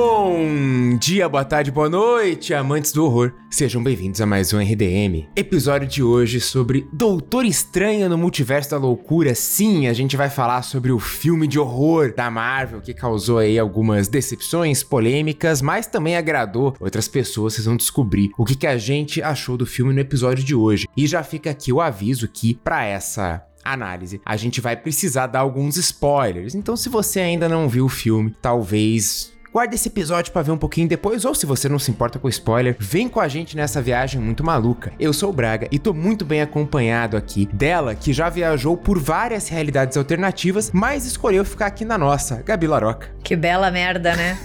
Bom dia, boa tarde, boa noite, amantes do horror. Sejam bem-vindos a mais um RDM. Episódio de hoje sobre Doutor Estranho no Multiverso da Loucura. Sim, a gente vai falar sobre o filme de horror da Marvel que causou aí algumas decepções, polêmicas, mas também agradou outras pessoas. Vocês vão descobrir o que, que a gente achou do filme no episódio de hoje. E já fica aqui o aviso que para essa análise, a gente vai precisar dar alguns spoilers. Então, se você ainda não viu o filme, talvez Guarda esse episódio para ver um pouquinho depois, ou se você não se importa com spoiler, vem com a gente nessa viagem muito maluca. Eu sou o Braga e tô muito bem acompanhado aqui dela, que já viajou por várias realidades alternativas, mas escolheu ficar aqui na nossa, Gabi Laroca. Que bela merda, né?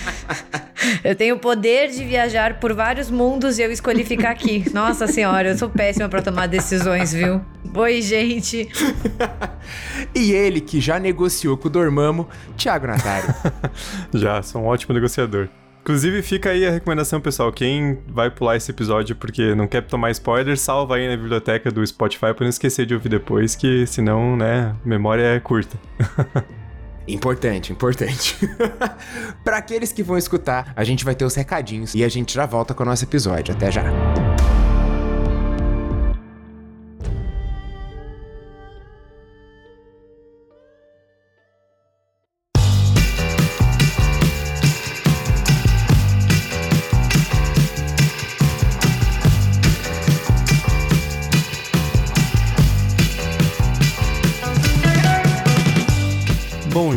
eu tenho o poder de viajar por vários mundos e eu escolhi ficar aqui. Nossa senhora, eu sou péssima para tomar decisões, viu? Oi, gente. e ele que já negociou com o Dormamo, Thiago Natário. já, sou um ótimo negociador. Inclusive, fica aí a recomendação, pessoal. Quem vai pular esse episódio porque não quer tomar spoiler, salva aí na biblioteca do Spotify pra não esquecer de ouvir depois, que senão, né, memória é curta. Importante, importante. para aqueles que vão escutar, a gente vai ter os recadinhos e a gente já volta com o nosso episódio. Até já.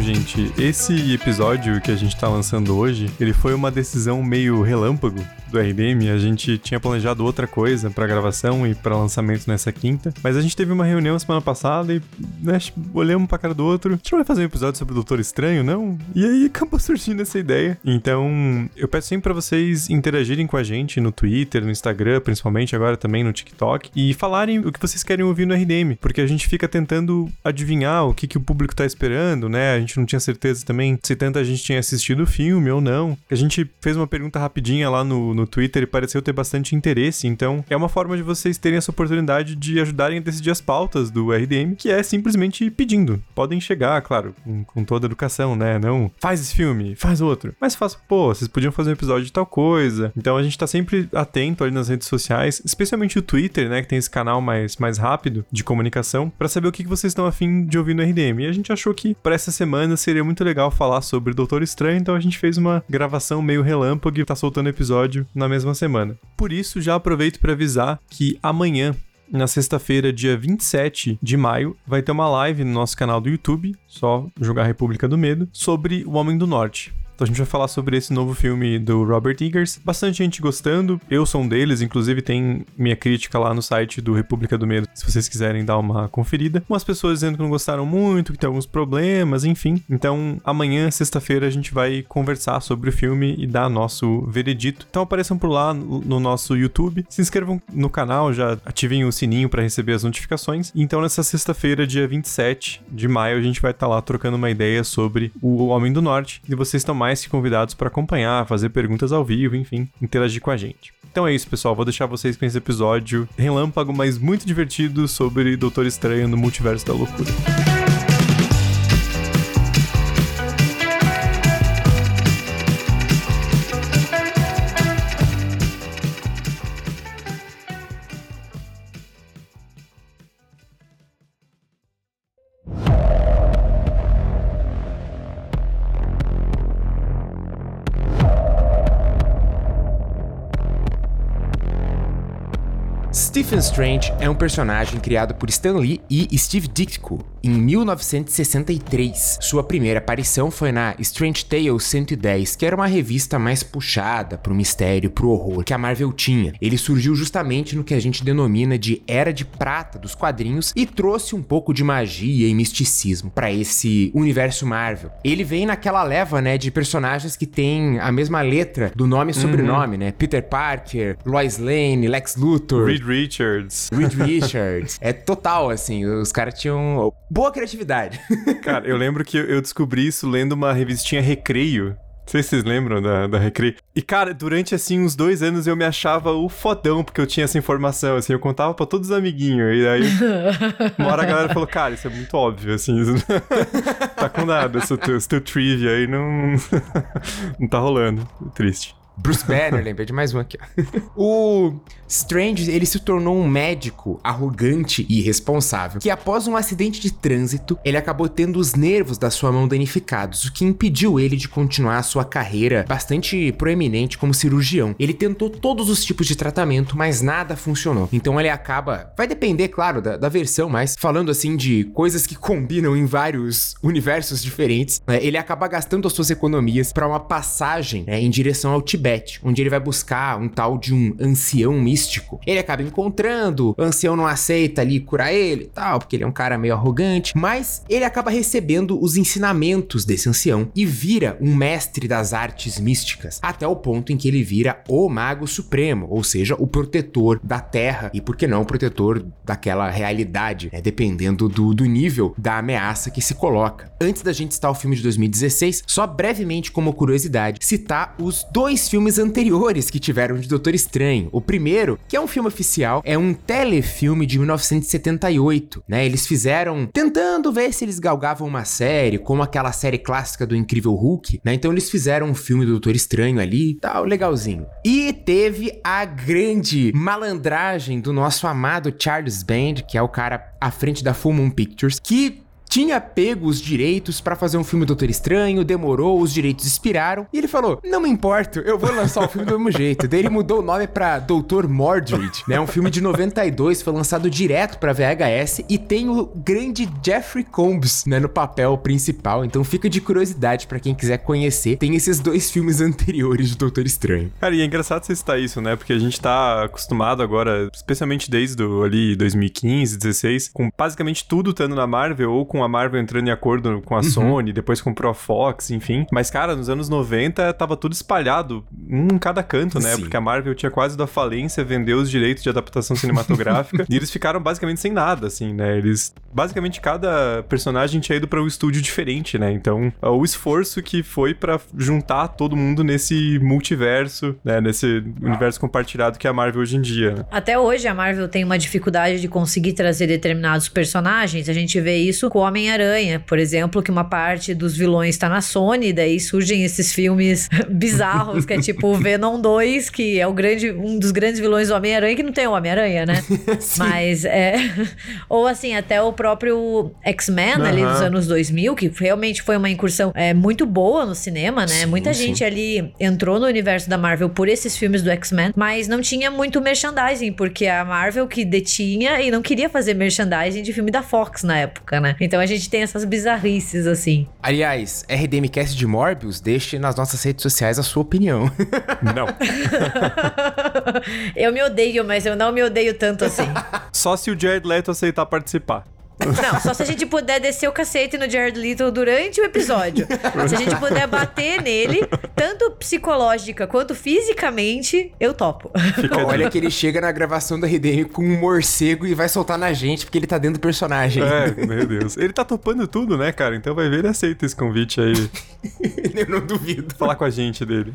Gente, esse episódio que a gente tá lançando hoje, ele foi uma decisão meio relâmpago do RDM. A gente tinha planejado outra coisa para gravação e para lançamento nessa quinta, mas a gente teve uma reunião semana passada e né, olhamos pra cara do outro. A gente não vai fazer um episódio sobre o Doutor Estranho, não? E aí acabou surgindo essa ideia. Então, eu peço sempre para vocês interagirem com a gente no Twitter, no Instagram, principalmente agora também no TikTok, e falarem o que vocês querem ouvir no RDM, porque a gente fica tentando adivinhar o que, que o público tá esperando, né? A gente não tinha certeza também se tanta gente tinha assistido o filme ou não. A gente fez uma pergunta rapidinha lá no, no Twitter e pareceu ter bastante interesse, então é uma forma de vocês terem essa oportunidade de ajudarem a decidir as pautas do RDM, que é simplesmente pedindo. Podem chegar, claro, com, com toda educação, né? Não faz esse filme, faz outro. Mas faça, pô, vocês podiam fazer um episódio de tal coisa. Então a gente tá sempre atento ali nas redes sociais, especialmente o Twitter, né? Que tem esse canal mais, mais rápido de comunicação, para saber o que, que vocês estão afim de ouvir no RDM. E a gente achou que para essa semana seria muito legal falar sobre Doutor Estranho, então a gente fez uma gravação meio relâmpago e tá soltando episódio na mesma semana. Por isso, já aproveito para avisar que amanhã na sexta-feira, dia 27 de maio, vai ter uma live no nosso canal do YouTube, só jogar República do Medo, sobre O Homem do Norte. Então a gente vai falar sobre esse novo filme do Robert Eggers. Bastante gente gostando, eu sou um deles, inclusive tem minha crítica lá no site do República do Medo, se vocês quiserem dar uma conferida. Umas pessoas dizendo que não gostaram muito, que tem alguns problemas, enfim. Então amanhã, sexta-feira, a gente vai conversar sobre o filme e dar nosso veredito. Então apareçam por lá no nosso YouTube, se inscrevam no canal, já ativem o sininho para receber as notificações. Então nessa sexta-feira, dia 27 de maio, a gente vai estar tá lá trocando uma ideia sobre o Homem do Norte e vocês estão mais mais que convidados para acompanhar, fazer perguntas ao vivo, enfim, interagir com a gente. Então é isso, pessoal. Vou deixar vocês com esse episódio relâmpago, mas muito divertido sobre Doutor Estranho no Multiverso da Loucura. Stephen Strange é um personagem criado por Stan Lee e Steve Ditko em 1963. Sua primeira aparição foi na Strange Tales 110, que era uma revista mais puxada pro mistério, pro horror que a Marvel tinha. Ele surgiu justamente no que a gente denomina de Era de Prata dos quadrinhos e trouxe um pouco de magia e misticismo para esse universo Marvel. Ele vem naquela leva, né, de personagens que tem a mesma letra do nome e sobrenome, uhum. né? Peter Parker, Lois Lane, Lex Luthor, Reed Richards. Reed Richards. é total assim, os caras tinham boa criatividade. Cara, eu lembro que eu descobri isso lendo uma revistinha Recreio sei se vocês lembram da, da Recre. E, cara, durante, assim, uns dois anos eu me achava o fodão, porque eu tinha essa informação, assim, eu contava pra todos os amiguinhos. E aí, uma hora a galera falou, cara, isso é muito óbvio, assim, tá com nada, esse teu, esse teu trivia aí não, não tá rolando. Triste. Bruce Banner, lembrei de mais um aqui. o Strange, ele se tornou um médico arrogante e irresponsável, que após um acidente de trânsito, ele acabou tendo os nervos da sua mão danificados, o que impediu ele de continuar a sua carreira bastante proeminente como cirurgião. Ele tentou todos os tipos de tratamento, mas nada funcionou. Então ele acaba, vai depender, claro, da, da versão, mas falando assim de coisas que combinam em vários universos diferentes, né, ele acaba gastando as suas economias para uma passagem né, em direção ao Tibete Tibete, onde ele vai buscar um tal de um ancião místico. Ele acaba encontrando, o ancião não aceita ali curar ele e tal, porque ele é um cara meio arrogante, mas ele acaba recebendo os ensinamentos desse ancião e vira um mestre das artes místicas, até o ponto em que ele vira o Mago Supremo, ou seja, o protetor da Terra e, por que não, o protetor daquela realidade, né, dependendo do, do nível da ameaça que se coloca. Antes da gente citar o filme de 2016, só brevemente como curiosidade, citar os dois filmes filmes anteriores que tiveram de Doutor Estranho. O primeiro, que é um filme oficial, é um telefilme de 1978, né? Eles fizeram tentando ver se eles galgavam uma série, como aquela série clássica do Incrível Hulk, né? Então eles fizeram um filme do Doutor Estranho ali, tal, legalzinho. E teve a grande malandragem do nosso amado Charles Band, que é o cara à frente da Full Moon Pictures, que tinha pego os direitos para fazer um filme Doutor Estranho, demorou, os direitos expiraram, e ele falou: Não me importo, eu vou lançar o filme do mesmo jeito. Daí ele mudou o nome para Doutor Mordred, né? Um filme de 92, foi lançado direto para VHS e tem o grande Jeffrey Combs, né, no papel principal. Então fica de curiosidade para quem quiser conhecer. Tem esses dois filmes anteriores de Doutor Estranho. Cara, e é engraçado você citar isso, né? Porque a gente tá acostumado agora, especialmente desde do, ali 2015, 16, com basicamente tudo estando na Marvel ou com com a Marvel entrando em acordo com a uhum. Sony, depois comprou a Fox, enfim. Mas, cara, nos anos 90 tava tudo espalhado, um em cada canto, né? Sim. Porque a Marvel tinha quase da falência, vendeu os direitos de adaptação cinematográfica e eles ficaram basicamente sem nada, assim, né? Eles. Basicamente, cada personagem tinha ido para um estúdio diferente, né? Então, o esforço que foi para juntar todo mundo nesse multiverso, né? Nesse universo compartilhado que é a Marvel hoje em dia. Né? Até hoje, a Marvel tem uma dificuldade de conseguir trazer determinados personagens. A gente vê isso com Homem-Aranha, por exemplo, que uma parte dos vilões está na Sony, daí surgem esses filmes bizarros, que é tipo o Venom 2, que é o grande, um dos grandes vilões do Homem-Aranha, que não tem o Homem-Aranha, né? Mas é. Ou assim, até o próprio X-Men uhum. ali dos anos 2000, que realmente foi uma incursão é, muito boa no cinema, né? Sim, Muita sim. gente ali entrou no universo da Marvel por esses filmes do X-Men, mas não tinha muito merchandising, porque a Marvel que detinha e não queria fazer merchandising de filme da Fox na época, né? Então então a gente tem essas bizarrices assim. Aliás, RDMcast de Morbius, deixe nas nossas redes sociais a sua opinião. não. eu me odeio, mas eu não me odeio tanto assim. Só se o Jared Leto aceitar participar. Não, só se a gente puder descer o cacete no Jared Leto durante o episódio. Se a gente puder bater nele, tanto psicológica quanto fisicamente, eu topo. Olha que ele chega na gravação da RDM com um morcego e vai soltar na gente porque ele tá dentro do personagem. É, meu Deus. Ele tá topando tudo, né, cara? Então vai ver, ele aceita esse convite aí. eu não duvido. Falar com a gente dele.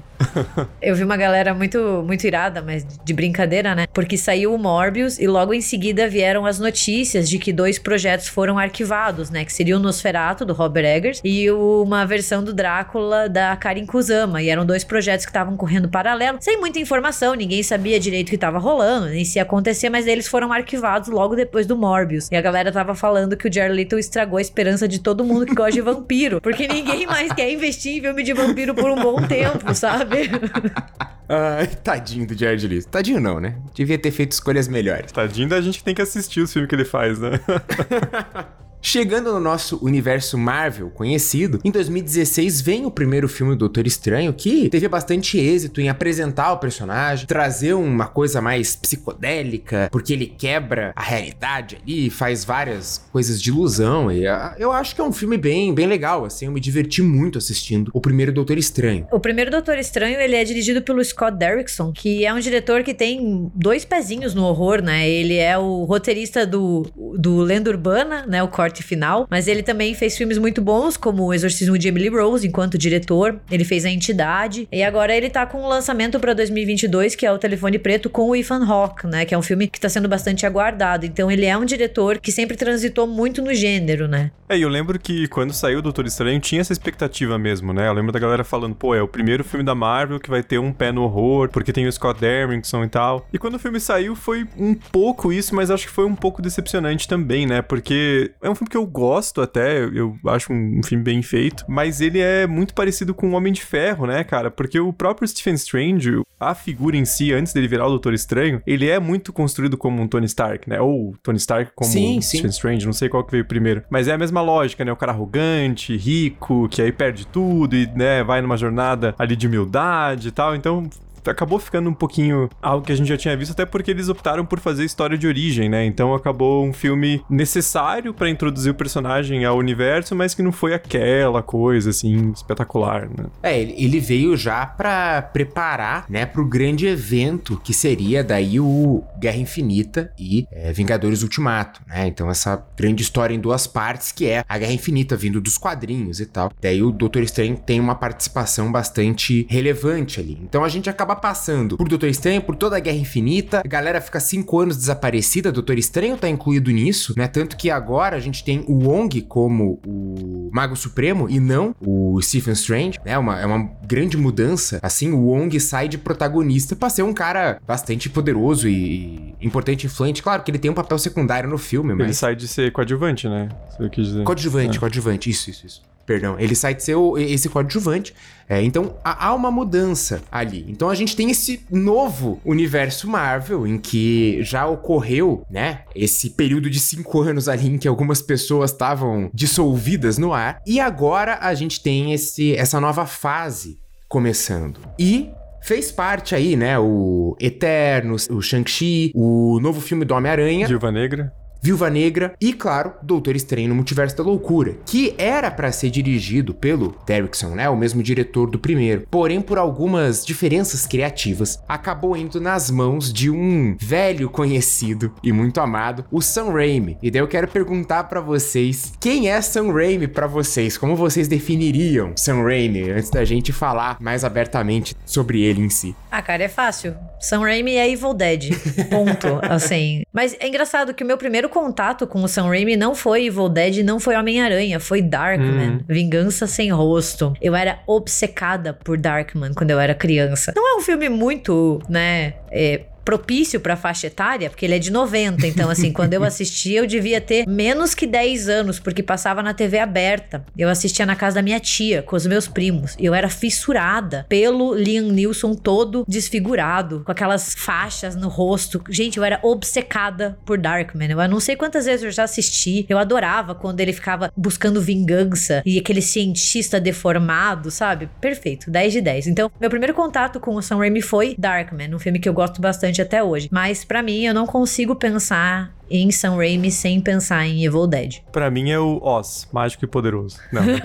eu vi uma galera muito, muito irada, mas de brincadeira, né? Porque saiu o Morbius e logo em seguida vieram as notícias de que dois projetos projetos foram arquivados, né? Que seria o Nosferatu, do Robert Eggers, e uma versão do Drácula da Karin Kusama. E eram dois projetos que estavam correndo paralelo, sem muita informação, ninguém sabia direito o que estava rolando, nem se ia acontecer, mas eles foram arquivados logo depois do Morbius. E a galera tava falando que o Jared Leto estragou a esperança de todo mundo que gosta de vampiro, porque ninguém mais quer investir em filme de vampiro por um bom tempo, sabe? Ai, tadinho do Jared Leto. Tadinho não, né? Devia ter feito escolhas melhores. Tadinho da gente que tem que assistir os filmes que ele faz, né? Chegando no nosso universo Marvel conhecido, em 2016 vem o primeiro filme do Doutor Estranho, que teve bastante êxito em apresentar o personagem, trazer uma coisa mais psicodélica, porque ele quebra a realidade ali, faz várias coisas de ilusão. E uh, eu acho que é um filme bem, bem legal, assim, eu me diverti muito assistindo o primeiro Doutor Estranho. O primeiro Doutor Estranho, ele é dirigido pelo Scott Derrickson, que é um diretor que tem dois pezinhos no horror, né? Ele é o roteirista do, do Lenda Urbana, né? O Corte final, mas ele também fez filmes muito bons, como O Exorcismo de Emily Rose, enquanto diretor. Ele fez A Entidade. E agora ele tá com um lançamento para 2022, que é o Telefone Preto com o Ethan Hawke, né? Que é um filme que tá sendo bastante aguardado. Então ele é um diretor que sempre transitou muito no gênero, né? É, e eu lembro que quando saiu o Doutor Estranho tinha essa expectativa mesmo, né? Eu lembro da galera falando, pô, é o primeiro filme da Marvel que vai ter um pé no horror, porque tem o Scott Derrickson e tal. E quando o filme saiu foi um pouco isso, mas acho que foi um pouco decepcionante também, né? Porque é um filme que eu gosto até, eu acho um, filme bem feito, mas ele é muito parecido com o Homem de Ferro, né, cara? Porque o próprio Stephen Strange, a figura em si, antes dele virar o Doutor Estranho, ele é muito construído como um Tony Stark, né? Ou Tony Stark como sim, Stephen Strange, não sei qual que veio primeiro. Mas é a mesma lógica, né? O cara arrogante, rico, que aí perde tudo e, né, vai numa jornada ali de humildade e tal. Então, acabou ficando um pouquinho algo que a gente já tinha visto, até porque eles optaram por fazer história de origem, né? Então acabou um filme necessário para introduzir o personagem ao universo, mas que não foi aquela coisa assim espetacular, né? É, ele veio já para preparar, né, pro grande evento que seria daí o Guerra Infinita e é, Vingadores Ultimato, né? Então essa grande história em duas partes que é a Guerra Infinita vindo dos quadrinhos e tal. Daí o Doutor Estranho tem uma participação bastante relevante ali. Então a gente acaba acaba passando por Doutor Estranho, por toda a Guerra Infinita. A galera fica cinco anos desaparecida. Doutor Estranho tá incluído nisso, né? Tanto que agora a gente tem o Wong como o Mago Supremo e não o Stephen Strange, né? Uma, é uma grande mudança. Assim, o Wong sai de protagonista pra ser um cara bastante poderoso e, e importante, influente. Claro que ele tem um papel secundário no filme, mas. Ele sai de ser coadjuvante, né? Isso eu quis dizer. Coadjuvante, é. coadjuvante. Isso, isso, isso. Perdão, ele sai de ser o, esse coadjuvante. É, então há uma mudança ali. Então a gente tem esse novo universo Marvel em que já ocorreu, né? Esse período de cinco anos ali em que algumas pessoas estavam dissolvidas no ar. E agora a gente tem esse, essa nova fase começando. E fez parte aí, né? O Eternos, o Shang-Chi, o novo filme do Homem-Aranha. Viúva Negra. Viúva Negra e, claro, Doutor Estranho no Multiverso da Loucura, que era para ser dirigido pelo Derrickson, né, o mesmo diretor do primeiro. Porém, por algumas diferenças criativas, acabou indo nas mãos de um velho conhecido e muito amado, o Sam Raimi. E daí eu quero perguntar para vocês, quem é Sam Raimi para vocês? Como vocês definiriam Sam Raimi antes da gente falar mais abertamente sobre ele em si? Ah, cara, é fácil. Sam Raimi é Evil Dead. Ponto. assim. Mas é engraçado que o meu primeiro contato com o Sam Raimi não foi Evil Dead, não foi Homem-Aranha, foi Darkman. Hum. Vingança Sem Rosto. Eu era obcecada por Darkman quando eu era criança. Não é um filme muito, né, é, propício para faixa etária, porque ele é de 90. Então, assim, quando eu assistia, eu devia ter menos que 10 anos, porque passava na TV aberta. Eu assistia na casa da minha tia, com os meus primos. E eu era fissurada pelo Liam Neeson todo desfigurado, com aquelas faixas no rosto. Gente, eu era obcecada por Darkman. Eu não sei quantas vezes eu já assisti. Eu adorava quando ele ficava buscando vingança e aquele cientista deformado, sabe? Perfeito, 10 de 10. Então, meu primeiro contato com o Sam Raimi foi Darkman, um filme que eu gosto bastante bastante até hoje. Mas para mim, eu não consigo pensar em Sam Raimi sem pensar em Evil Dead. Pra mim é o Oz, mágico e poderoso. Não, não.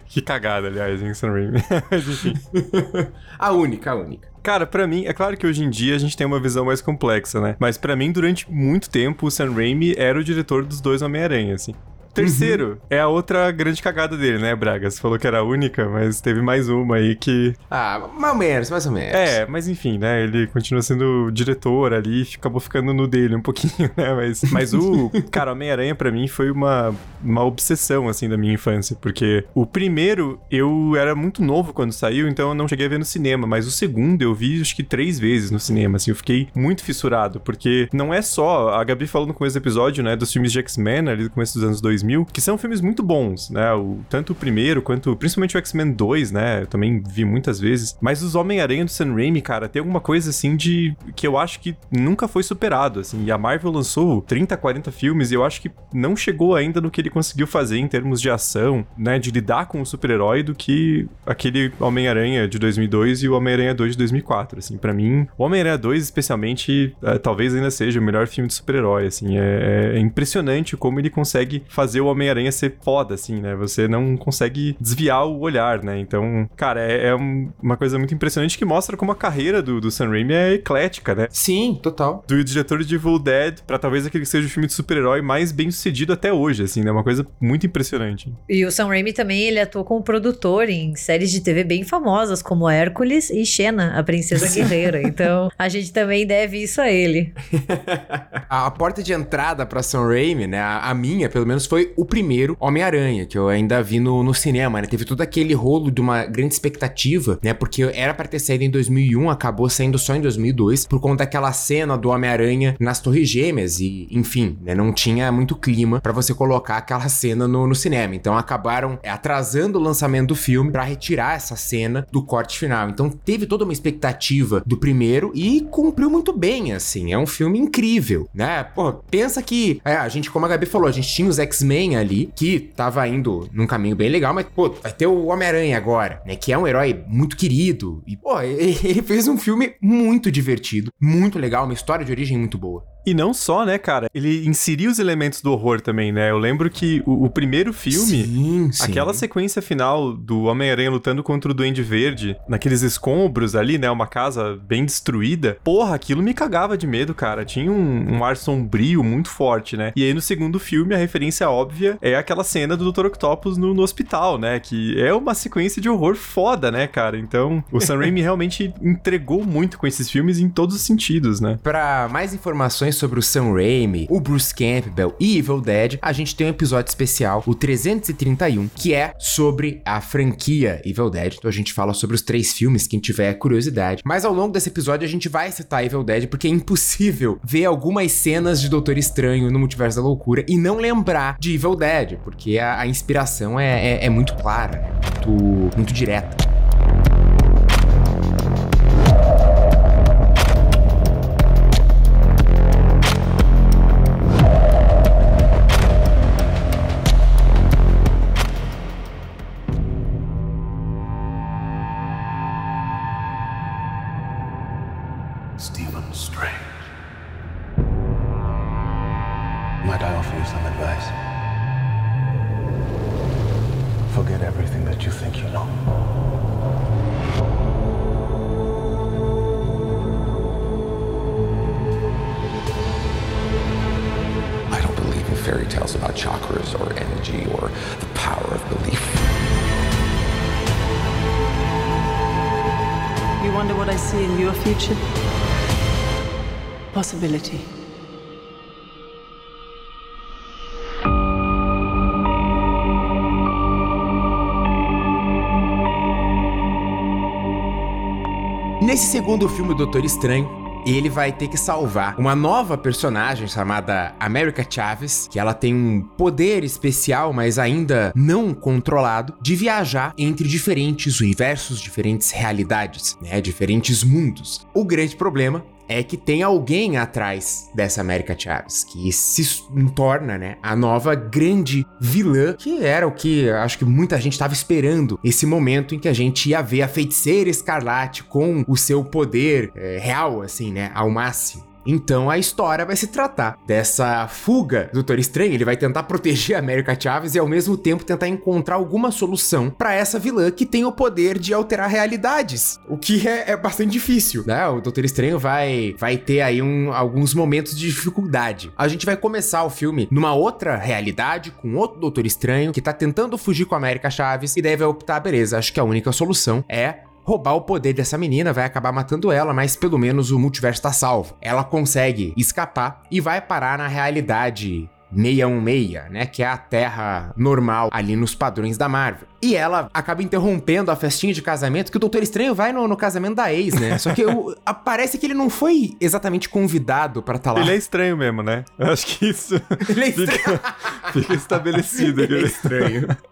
que cagada, aliás, em Sam Raimi. Mas enfim. A única, a única. Cara, para mim, é claro que hoje em dia a gente tem uma visão mais complexa, né? Mas para mim, durante muito tempo, o Sam Raimi era o diretor dos dois Homem-Aranha, assim. Terceiro, uhum. é a outra grande cagada dele, né, Braga? Você falou que era a única, mas teve mais uma aí que. Ah, mais ou menos, mais ou menos. É, mas enfim, né? Ele continua sendo diretor ali, acabou ficando no dele um pouquinho, né? Mas, mas o. cara, Homem-Aranha pra mim foi uma, uma obsessão, assim, da minha infância. Porque o primeiro eu era muito novo quando saiu, então eu não cheguei a ver no cinema. Mas o segundo eu vi acho que três vezes no cinema, assim. Eu fiquei muito fissurado, porque não é só. A Gabi falou no começo do episódio, né? Dos filmes de X-Men ali do começo dos anos 2000 2000, que são filmes muito bons, né? O, tanto o primeiro quanto principalmente o X-Men 2, né? Eu também vi muitas vezes. Mas os Homem-Aranha do Sam Raimi, cara, tem alguma coisa assim de que eu acho que nunca foi superado, assim. E a Marvel lançou 30, 40 filmes e eu acho que não chegou ainda no que ele conseguiu fazer em termos de ação, né? De lidar com o super-herói do que aquele Homem-Aranha de 2002 e o Homem-Aranha 2 de 2004, assim. para mim, o Homem-Aranha 2 especialmente, é, talvez ainda seja o melhor filme de super-herói, assim. É, é impressionante como ele consegue fazer fazer o Homem-Aranha ser foda, assim, né? Você não consegue desviar o olhar, né? Então, cara, é, é um, uma coisa muito impressionante que mostra como a carreira do, do Sam Raimi é eclética, né? Sim, total. Do diretor de Evil Dead pra talvez aquele que seja o filme de super-herói mais bem sucedido até hoje, assim, né? Uma coisa muito impressionante. E o Sam Raimi também, ele atuou como produtor em séries de TV bem famosas, como Hércules e Xena, a Princesa Guerreira. Então, a gente também deve isso a ele. a porta de entrada pra Sam Raimi, né? A, a minha, pelo menos, foi o primeiro Homem-Aranha, que eu ainda vi no, no cinema, né? Teve todo aquele rolo de uma grande expectativa, né? Porque era para ter saído em 2001, acabou saindo só em 2002, por conta daquela cena do Homem-Aranha nas Torres Gêmeas e, enfim, né? Não tinha muito clima para você colocar aquela cena no, no cinema. Então acabaram atrasando o lançamento do filme para retirar essa cena do corte final. Então teve toda uma expectativa do primeiro e cumpriu muito bem, assim. É um filme incrível, né? Pô, pensa que é, a gente, como a Gabi falou, a gente tinha os X-Men ali que tava indo num caminho bem legal, mas, pô, vai ter o Homem-Aranha agora, né? Que é um herói muito querido. E, pô, ele fez um filme muito divertido, muito legal, uma história de origem muito boa. E não só, né, cara? Ele inseria os elementos do horror também, né? Eu lembro que o, o primeiro filme, sim, sim. aquela sequência final do Homem-Aranha lutando contra o Duende Verde, naqueles escombros ali, né? Uma casa bem destruída. Porra, aquilo me cagava de medo, cara. Tinha um, um ar sombrio muito forte, né? E aí no segundo filme, a referência óbvia é aquela cena do Dr. Octopus no, no hospital, né? Que é uma sequência de horror foda, né, cara? Então, o Sam Raimi realmente entregou muito com esses filmes em todos os sentidos, né? Pra mais informações sobre o Sam Raimi, o Bruce Campbell e Evil Dead, a gente tem um episódio especial, o 331, que é sobre a franquia Evil Dead. Então a gente fala sobre os três filmes, quem tiver curiosidade. Mas ao longo desse episódio a gente vai citar Evil Dead porque é impossível ver algumas cenas de Doutor Estranho no Multiverso da Loucura e não lembrar de Evil Dead, porque a, a inspiração é, é, é, muito clara, né? muito, muito direta. Possibility. Nesse segundo filme, Doutor Estranho, ele vai ter que salvar uma nova personagem chamada America Chaves, que ela tem um poder especial, mas ainda não controlado, de viajar entre diferentes universos, diferentes realidades, né, diferentes mundos. O grande problema é que tem alguém atrás dessa América Chaves, que se torna, né, a nova grande vilã, que era o que acho que muita gente estava esperando, esse momento em que a gente ia ver a feiticeira escarlate com o seu poder é, real, assim, né, ao máximo. Então a história vai se tratar dessa fuga do Doutor Estranho. Ele vai tentar proteger a América Chaves e ao mesmo tempo tentar encontrar alguma solução para essa vilã que tem o poder de alterar realidades, o que é, é bastante difícil, né? O Doutor Estranho vai, vai ter aí um, alguns momentos de dificuldade. A gente vai começar o filme numa outra realidade com outro Doutor Estranho que tá tentando fugir com a América Chaves e daí vai optar, beleza, acho que a única solução é roubar o poder dessa menina, vai acabar matando ela, mas pelo menos o multiverso tá salvo. Ela consegue escapar e vai parar na realidade 616, né? Que é a Terra normal ali nos padrões da Marvel. E ela acaba interrompendo a festinha de casamento, que o Doutor Estranho vai no, no casamento da ex, né? Só que eu, parece que ele não foi exatamente convidado para estar tá lá. Ele é estranho mesmo, né? Eu acho que isso. Ele é estranho. Fica, fica estabelecido. ele é estranho.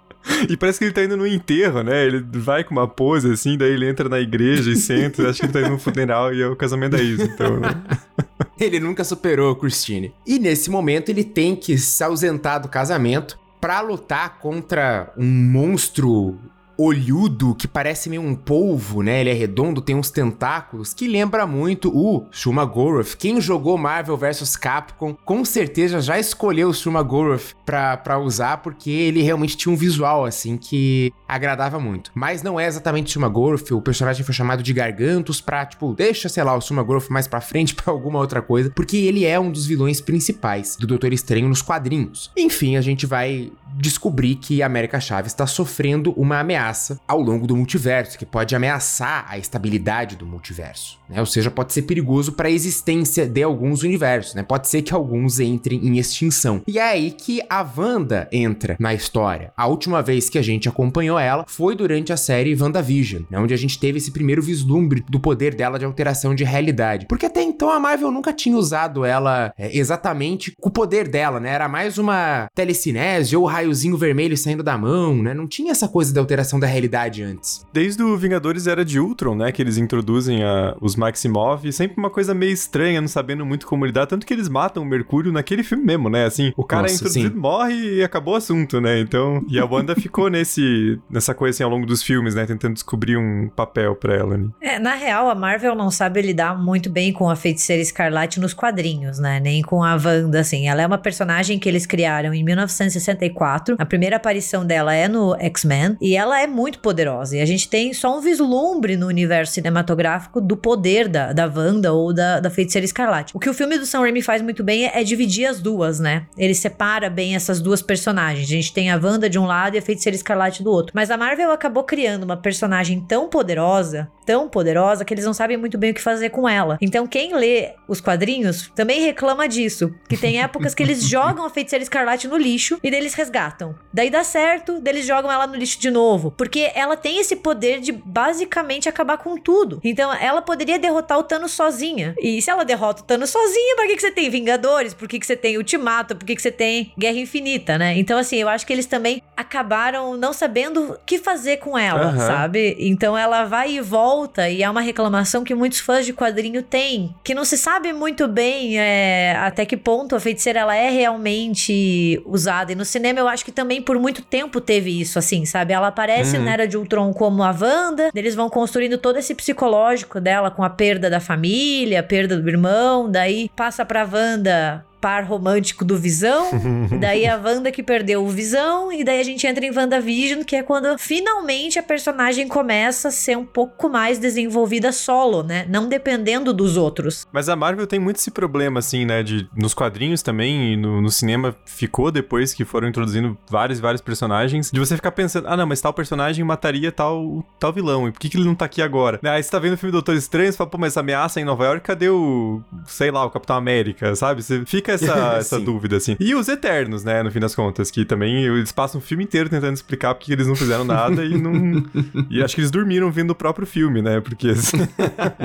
E parece que ele tá indo no enterro, né? Ele vai com uma pose assim, daí ele entra na igreja e senta. acho que ele tá indo no funeral e é o casamento da Isa, então. Né? ele nunca superou Christine. E nesse momento ele tem que se ausentar do casamento para lutar contra um monstro olhudo que parece meio um polvo, né? Ele é redondo, tem uns tentáculos que lembra muito o Shumagoroth. Quem jogou Marvel vs Capcom com certeza já escolheu o Shumagoroth pra, pra usar porque ele realmente tinha um visual assim que agradava muito. Mas não é exatamente Shumagoroth, o personagem foi chamado de Gargantos pra, tipo, deixa, sei lá, o Shumagoroth mais pra frente pra alguma outra coisa, porque ele é um dos vilões principais do Doutor Estranho nos quadrinhos. Enfim, a gente vai descobrir que a América Chaves está sofrendo uma ameaça ao longo do multiverso, que pode ameaçar a estabilidade do multiverso, né? Ou seja, pode ser perigoso para a existência de alguns universos, né? Pode ser que alguns entrem em extinção. E é aí que a Wanda entra na história. A última vez que a gente acompanhou ela foi durante a série WandaVision, né? onde a gente teve esse primeiro vislumbre do poder dela de alteração de realidade. Porque até então a Marvel nunca tinha usado ela é, exatamente com o poder dela, né? Era mais uma telecinese ou raiozinho vermelho saindo da mão, né? Não tinha essa coisa da alteração da realidade antes. Desde o Vingadores Era de Ultron, né? Que eles introduzem a, os Maximov, sempre uma coisa meio estranha, não sabendo muito como lidar, tanto que eles matam o Mercúrio naquele filme mesmo, né? Assim, o cara Nossa, é introduzido, sim. morre e acabou o assunto, né? Então, e a Wanda ficou nesse, nessa coisa assim ao longo dos filmes, né? Tentando descobrir um papel pra ela. Né? É, na real, a Marvel não sabe lidar muito bem com a Feiticeira Escarlate nos quadrinhos, né? Nem com a Wanda, assim. Ela é uma personagem que eles criaram em 1964. A primeira aparição dela é no X-Men e ela é muito poderosa. E a gente tem só um vislumbre no universo cinematográfico do poder da, da Wanda ou da, da Feiticeira Escarlate. O que o filme do Sam Raimi faz muito bem é, é dividir as duas, né? Ele separa bem essas duas personagens. A gente tem a Wanda de um lado e a Feiticeira Escarlate do outro. Mas a Marvel acabou criando uma personagem tão poderosa, tão poderosa, que eles não sabem muito bem o que fazer com ela. Então, quem lê os quadrinhos também reclama disso. Que tem épocas que eles jogam a Feiticeira Escarlate no lixo e daí eles resgatam. Daí dá certo, daí eles jogam ela no lixo de novo. Porque ela tem esse poder de basicamente acabar com tudo. Então, ela poderia derrotar o Thanos sozinha. E se ela derrota o Thanos sozinha, pra que, que você tem Vingadores? Por que, que você tem Ultimato? Por que, que você tem Guerra Infinita, né? Então, assim, eu acho que eles também acabaram não sabendo o que fazer com ela, uhum. sabe? Então ela vai e volta, e é uma reclamação que muitos fãs de quadrinho têm, que não se sabe muito bem é, até que ponto a feiticeira ela é realmente usada. E no cinema eu acho que também por muito tempo teve isso, assim, sabe? Ela aparece uhum. na Era de Ultron como a Wanda, eles vão construindo todo esse psicológico dela com a perda da família, a perda do irmão, daí passa pra Wanda par romântico do Visão. daí a Wanda que perdeu o Visão. E daí a gente entra em WandaVision, que é quando finalmente a personagem começa a ser um pouco mais desenvolvida solo, né? Não dependendo dos outros. Mas a Marvel tem muito esse problema, assim, né? De, nos quadrinhos também, e no, no cinema ficou depois que foram introduzindo vários, vários personagens, de você ficar pensando, ah, não, mas tal personagem mataria tal, tal vilão, e por que, que ele não tá aqui agora? Aí você tá vendo o filme Doutor Estranho, você fala, pô, mas essa ameaça em Nova York, cadê o, sei lá, o Capitão América, sabe? Você fica fica essa, essa dúvida, assim. E os Eternos, né, no fim das contas, que também eles passam o filme inteiro tentando explicar porque eles não fizeram nada e não. e acho que eles dormiram vendo o próprio filme, né? Porque. Assim,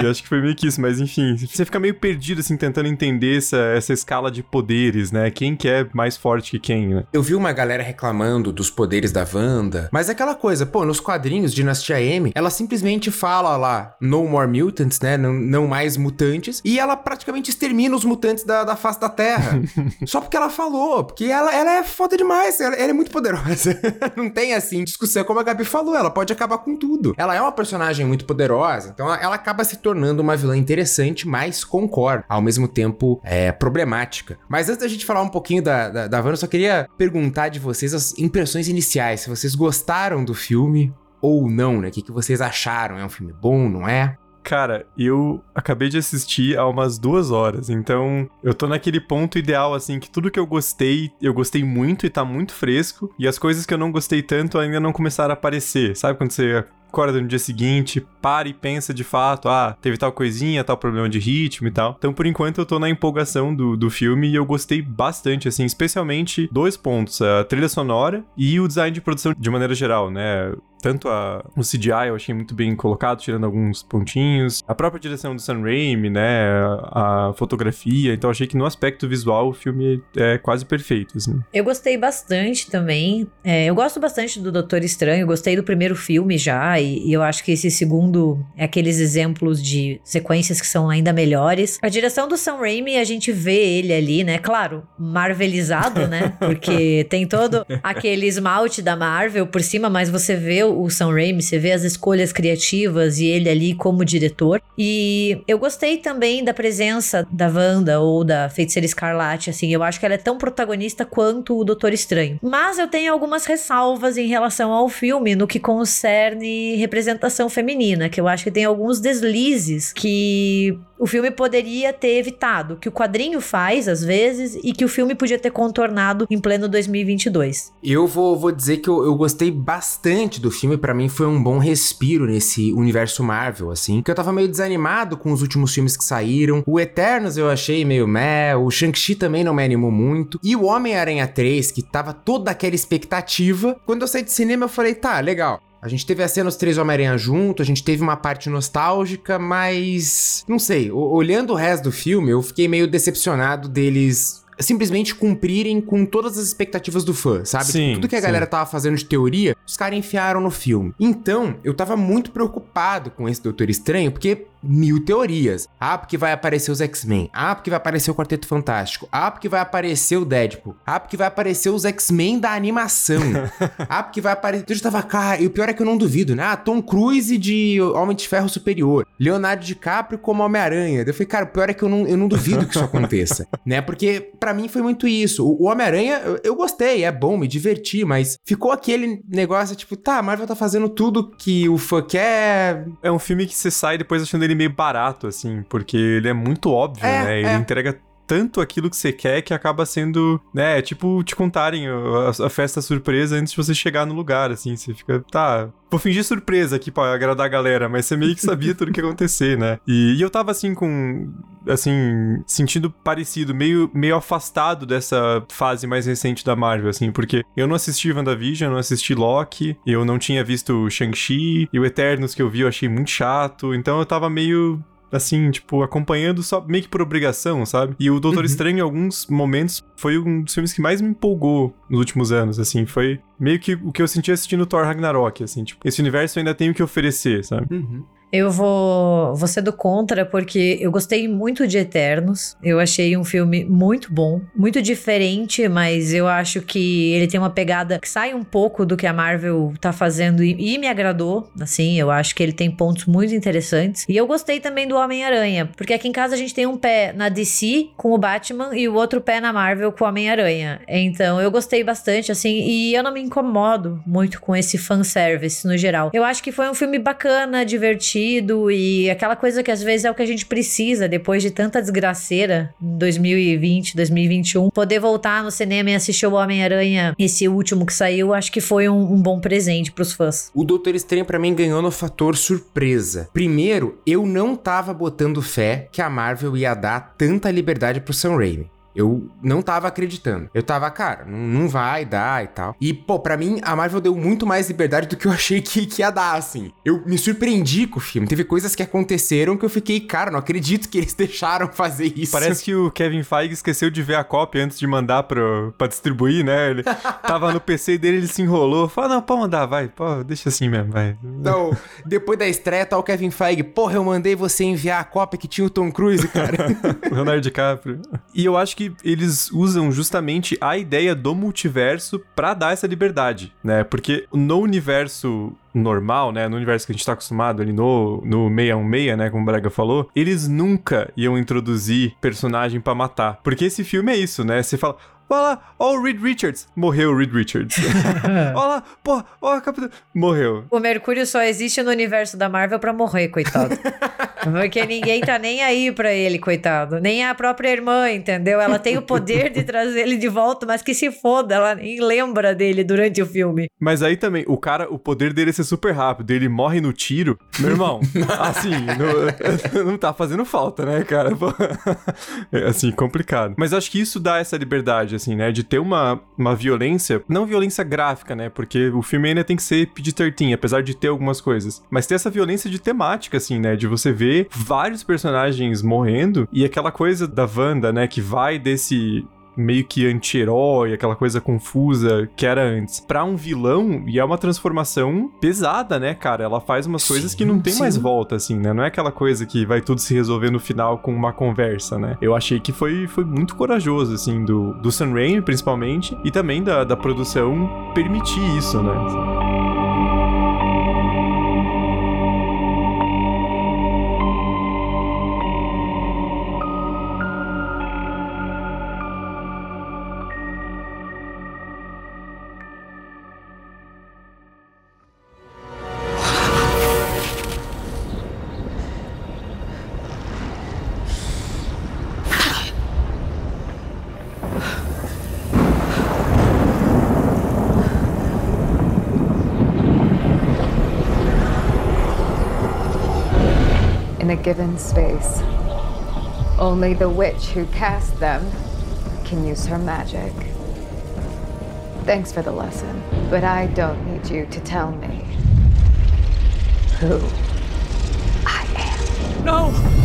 e acho que foi meio que isso, mas enfim, você fica meio perdido, assim, tentando entender essa, essa escala de poderes, né? Quem que é mais forte que quem, né? Eu vi uma galera reclamando dos poderes da Wanda, mas é aquela coisa, pô, nos quadrinhos Dinastia M, ela simplesmente fala lá, no more mutants, né? Não, não mais mutantes, e ela praticamente extermina os mutantes da, da face da Terra Terra. só porque ela falou, porque ela, ela é foda demais, ela, ela é muito poderosa. não tem assim discussão, como a Gabi falou, ela pode acabar com tudo. Ela é uma personagem muito poderosa, então ela, ela acaba se tornando uma vilã interessante, mas concordo, ao mesmo tempo é problemática. Mas antes da gente falar um pouquinho da, da, da Vanna, eu só queria perguntar de vocês as impressões iniciais, se vocês gostaram do filme ou não, né? O que, que vocês acharam? É um filme bom, não é? Cara, eu acabei de assistir há umas duas horas, então eu tô naquele ponto ideal, assim, que tudo que eu gostei, eu gostei muito e tá muito fresco, e as coisas que eu não gostei tanto ainda não começaram a aparecer. Sabe quando você acorda no dia seguinte, para e pensa de fato, ah, teve tal coisinha, tal problema de ritmo e tal. Então, por enquanto, eu tô na empolgação do, do filme e eu gostei bastante, assim, especialmente dois pontos: a trilha sonora e o design de produção de maneira geral, né? Tanto a, o CGI eu achei muito bem colocado, tirando alguns pontinhos. A própria direção do Sam Raimi, né? A, a fotografia. Então achei que no aspecto visual o filme é quase perfeito, assim. Eu gostei bastante também. É, eu gosto bastante do Doutor Estranho. Gostei do primeiro filme já. E, e, eu acho que esse segundo é aqueles exemplos de sequências que são ainda melhores. A direção do Sam Raimi, a gente vê ele ali, né? Claro, marvelizado, né? Porque tem todo aquele esmalte da Marvel por cima, mas você vê o Sam Raimi, você vê as escolhas criativas e ele ali como diretor. E eu gostei também da presença da Wanda ou da Feiticeira Escarlate, assim, eu acho que ela é tão protagonista quanto o Doutor Estranho. Mas eu tenho algumas ressalvas em relação ao filme no que concerne representação feminina, que eu acho que tem alguns deslizes que o filme poderia ter evitado, que o quadrinho faz às vezes e que o filme podia ter contornado em pleno 2022. Eu vou, vou dizer que eu, eu gostei bastante do filme, para mim foi um bom respiro nesse universo Marvel, assim, que eu tava meio desanimado com os últimos filmes que saíram. O Eternos eu achei meio meh, o Shang-Chi também não me animou muito. E o Homem-Aranha 3, que tava toda aquela expectativa, quando eu saí de cinema eu falei, tá, legal. A gente teve a cena os três Homem-Aranha junto, a gente teve uma parte nostálgica, mas. Não sei, olhando o resto do filme, eu fiquei meio decepcionado deles simplesmente cumprirem com todas as expectativas do fã, sabe? Sim, tipo, tudo que a sim. galera tava fazendo de teoria, os caras enfiaram no filme. Então, eu tava muito preocupado com esse Doutor Estranho, porque mil teorias. Ah, porque vai aparecer os X-Men. Ah, porque vai aparecer o Quarteto Fantástico. Ah, porque vai aparecer o Deadpool. Ah, porque vai aparecer os X-Men da animação. ah, porque vai aparecer. Eu já tava, cara, e o pior é que eu não duvido, né? Ah, Tom Cruise de Homem de Ferro Superior. Leonardo DiCaprio como Homem-Aranha. Eu falei, cara, o pior é que eu não, eu não duvido que isso aconteça, né? Porque para mim foi muito isso. O, o Homem-Aranha, eu, eu gostei, é bom, me diverti, mas ficou aquele negócio tipo, tá, a Marvel tá fazendo tudo que o fã quer. É um filme que você sai depois achando ele meio barato, assim, porque ele é muito óbvio, É, né? Ele é. entrega tanto aquilo que você quer que acaba sendo, né, é tipo te contarem a, a festa surpresa antes de você chegar no lugar, assim, você fica, tá, vou fingir surpresa aqui pra agradar a galera, mas você meio que sabia tudo que ia acontecer, né? E, e eu tava assim com, assim, sentindo parecido, meio, meio afastado dessa fase mais recente da Marvel, assim, porque eu não assisti WandaVision, eu não assisti Loki, eu não tinha visto Shang-Chi, e o Eternos que eu vi eu achei muito chato, então eu tava meio assim, tipo, acompanhando só meio que por obrigação, sabe? E o Doutor Estranho, em alguns momentos, foi um dos filmes que mais me empolgou nos últimos anos, assim. Foi meio que o que eu senti assistindo Thor Ragnarok, assim. Tipo, esse universo ainda tem o que oferecer, sabe? Uhum. Eu vou, vou ser do contra, porque eu gostei muito de Eternos. Eu achei um filme muito bom, muito diferente, mas eu acho que ele tem uma pegada que sai um pouco do que a Marvel tá fazendo e, e me agradou. Assim, eu acho que ele tem pontos muito interessantes. E eu gostei também do Homem-Aranha, porque aqui em casa a gente tem um pé na DC com o Batman e o outro pé na Marvel com o Homem-Aranha. Então eu gostei bastante, assim, e eu não me incomodo muito com esse fanservice no geral. Eu acho que foi um filme bacana, divertido e aquela coisa que às vezes é o que a gente precisa depois de tanta desgraceira em 2020, 2021. Poder voltar no cinema e assistir o Homem-Aranha, esse último que saiu, acho que foi um, um bom presente pros fãs. O Doutor Estranho pra mim ganhou no fator surpresa. Primeiro, eu não tava botando fé que a Marvel ia dar tanta liberdade pro Sam Raimi. Eu não tava acreditando. Eu tava, cara, não, não vai dar e tal. E, pô, pra mim, a Marvel deu muito mais liberdade do que eu achei que, que ia dar, assim. Eu me surpreendi com o filme. Teve coisas que aconteceram que eu fiquei, cara, não acredito que eles deixaram fazer isso. Parece que o Kevin Feige esqueceu de ver a cópia antes de mandar pro, pra distribuir, né? Ele tava no PC dele, ele se enrolou. Falou, não, pode mandar, vai. Pô, deixa assim mesmo, vai. Então, depois da estreia, tá o Kevin Feige. Porra, eu mandei você enviar a cópia que tinha o Tom Cruise, cara. Leonardo DiCaprio. E eu acho que eles usam justamente a ideia do multiverso pra dar essa liberdade, né? Porque no universo normal, né, no universo que a gente tá acostumado ali no, no 616, né, como o Braga falou, eles nunca iam introduzir personagem pra matar. Porque esse filme é isso, né? Você fala, Olha lá, ó o Reed Richards. Morreu o Reed Richards. Olha lá, pô, ó a Capitã. Morreu. O Mercúrio só existe no universo da Marvel pra morrer, coitado. Porque ninguém tá nem aí pra ele, coitado. Nem a própria irmã, entendeu? Ela tem o poder de trazer ele de volta, mas que se foda, ela nem lembra dele durante o filme. Mas aí também, o cara, o poder dele é ser super rápido. Ele morre no tiro. Meu irmão, assim, não, não tá fazendo falta, né, cara? É assim, complicado. Mas acho que isso dá essa liberdade, assim, né? De ter uma, uma violência, não violência gráfica, né? Porque o filme ainda tem que ser PG-13, apesar de ter algumas coisas. Mas ter essa violência de temática, assim, né? De você ver vários personagens morrendo e aquela coisa da Wanda, né? Que vai desse meio que anti-herói, aquela coisa confusa que era antes, pra um vilão, e é uma transformação pesada, né, cara? Ela faz umas coisas que não tem sim. mais volta, assim, né? Não é aquela coisa que vai tudo se resolver no final com uma conversa, né? Eu achei que foi, foi muito corajoso, assim, do, do Sam Raimi, principalmente, e também da, da produção permitir isso, né? Given space. Only the witch who cast them can use her magic. Thanks for the lesson, but I don't need you to tell me who I am. No!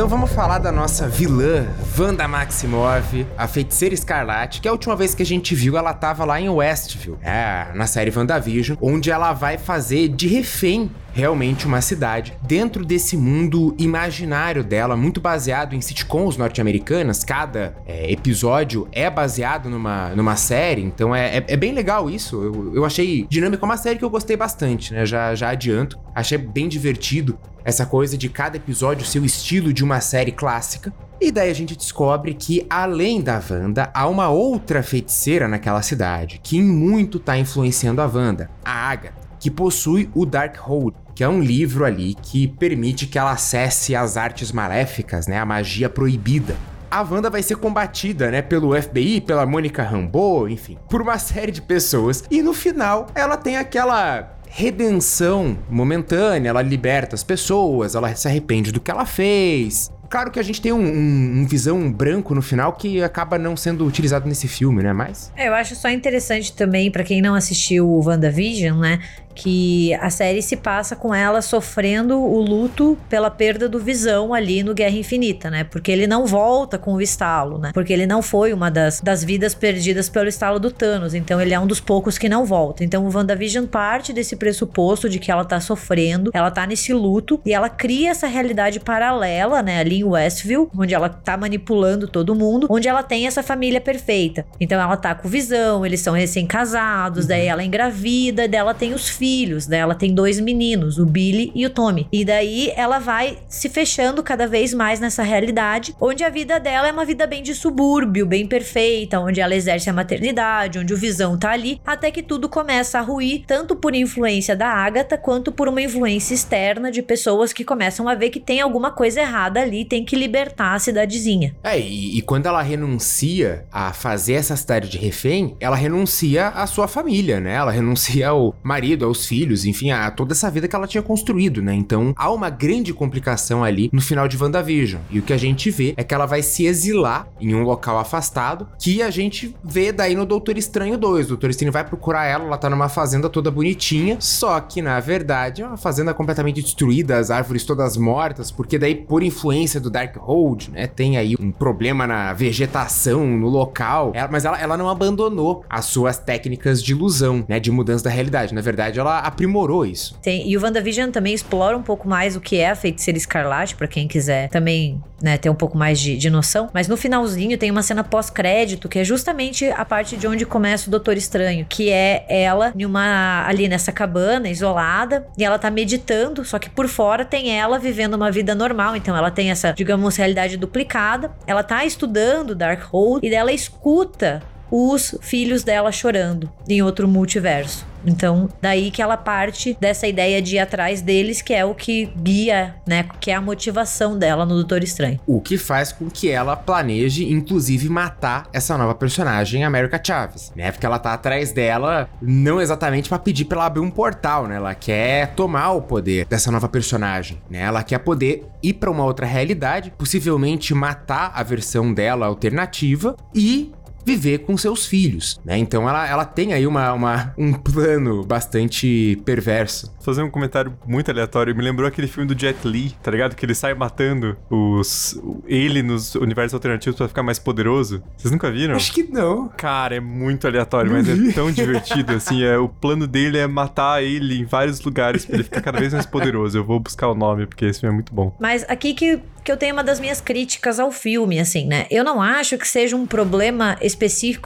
Então vamos falar da nossa vilã, Wanda Maximoff, a feiticeira escarlate, que a última vez que a gente viu ela tava lá em Westview, é, na série WandaVision, onde ela vai fazer de refém realmente uma cidade dentro desse mundo imaginário dela, muito baseado em sitcoms norte-americanas. Cada é, episódio é baseado numa, numa série, então é, é, é bem legal isso. Eu, eu achei dinâmico, é uma série que eu gostei bastante, né? Já, já adianto. Achei bem divertido essa coisa de cada episódio ser o estilo de uma série clássica. E daí a gente descobre que, além da Wanda, há uma outra feiticeira naquela cidade, que em muito tá influenciando a Wanda, a Agatha que possui o Darkhold, que é um livro ali que permite que ela acesse as artes maléficas, né, a magia proibida. A Wanda vai ser combatida, né, pelo FBI, pela Mônica Rambeau, enfim, por uma série de pessoas. E no final, ela tem aquela redenção momentânea, ela liberta as pessoas, ela se arrepende do que ela fez. Claro que a gente tem um, um, um, visão branco no final que acaba não sendo utilizado nesse filme, né? Mas. É, eu acho só interessante também, para quem não assistiu o WandaVision, né? Que a série se passa com ela sofrendo o luto pela perda do Visão ali no Guerra Infinita, né? Porque ele não volta com o estalo, né? Porque ele não foi uma das, das vidas perdidas pelo estalo do Thanos. Então ele é um dos poucos que não volta. Então o WandaVision parte desse pressuposto de que ela tá sofrendo, ela tá nesse luto e ela cria essa realidade paralela, né? Ali em Westview, onde ela tá manipulando todo mundo, onde ela tem essa família perfeita. Então ela tá com Visão, eles são recém-casados, uhum. daí ela engravida, dela tem os filhos, dela tem dois meninos, o Billy e o Tommy. E daí ela vai se fechando cada vez mais nessa realidade, onde a vida dela é uma vida bem de subúrbio, bem perfeita, onde ela exerce a maternidade, onde o Visão tá ali, até que tudo começa a ruir, tanto por influência da Agatha, quanto por uma influência externa de pessoas que começam a ver que tem alguma coisa errada ali, tem que libertar a cidadezinha. É, e, e quando ela renuncia a fazer essa cidade de refém, ela renuncia à sua família, né? Ela renuncia ao marido, aos filhos, enfim, a toda essa vida que ela tinha construído, né? Então há uma grande complicação ali no final de WandaVision. E o que a gente vê é que ela vai se exilar em um local afastado, que a gente vê daí no Doutor Estranho 2. O Doutor Estranho vai procurar ela, ela tá numa fazenda toda bonitinha, só que na verdade é uma fazenda completamente destruída, as árvores todas mortas, porque daí por influência do Darkhold, né, tem aí um problema na vegetação, no local, ela, mas ela, ela não abandonou as suas técnicas de ilusão, né, de mudança da realidade. Na verdade, ela aprimorou isso. Tem, e o WandaVision também explora um pouco mais o que é a feiticeira escarlate, para quem quiser também né, ter um pouco mais de, de noção. Mas no finalzinho tem uma cena pós-crédito, que é justamente a parte de onde começa o Doutor Estranho, que é ela uma, ali nessa cabana, isolada, e ela tá meditando, só que por fora tem ela vivendo uma vida normal. Então ela tem essa, digamos, realidade duplicada. Ela tá estudando Darkhold e dela escuta os filhos dela chorando em outro multiverso. Então, daí que ela parte dessa ideia de ir atrás deles, que é o que guia, né? Que é a motivação dela no Doutor Estranho. O que faz com que ela planeje, inclusive, matar essa nova personagem, América Chaves, né? Porque ela tá atrás dela, não exatamente para pedir pra ela abrir um portal, né? Ela quer tomar o poder dessa nova personagem, né? Ela quer poder ir para uma outra realidade, possivelmente matar a versão dela alternativa e viver com seus filhos, né? Então ela, ela tem aí uma, uma, um plano bastante perverso. Vou fazer um comentário muito aleatório. Me lembrou aquele filme do Jet Li, tá ligado? Que ele sai matando os ele nos universos alternativos pra ficar mais poderoso. Vocês nunca viram? Acho que não. Cara, é muito aleatório, mas é tão divertido, assim. É, o plano dele é matar ele em vários lugares pra ele ficar cada vez mais poderoso. Eu vou buscar o nome, porque esse filme é muito bom. Mas aqui que, que eu tenho uma das minhas críticas ao filme, assim, né? Eu não acho que seja um problema específico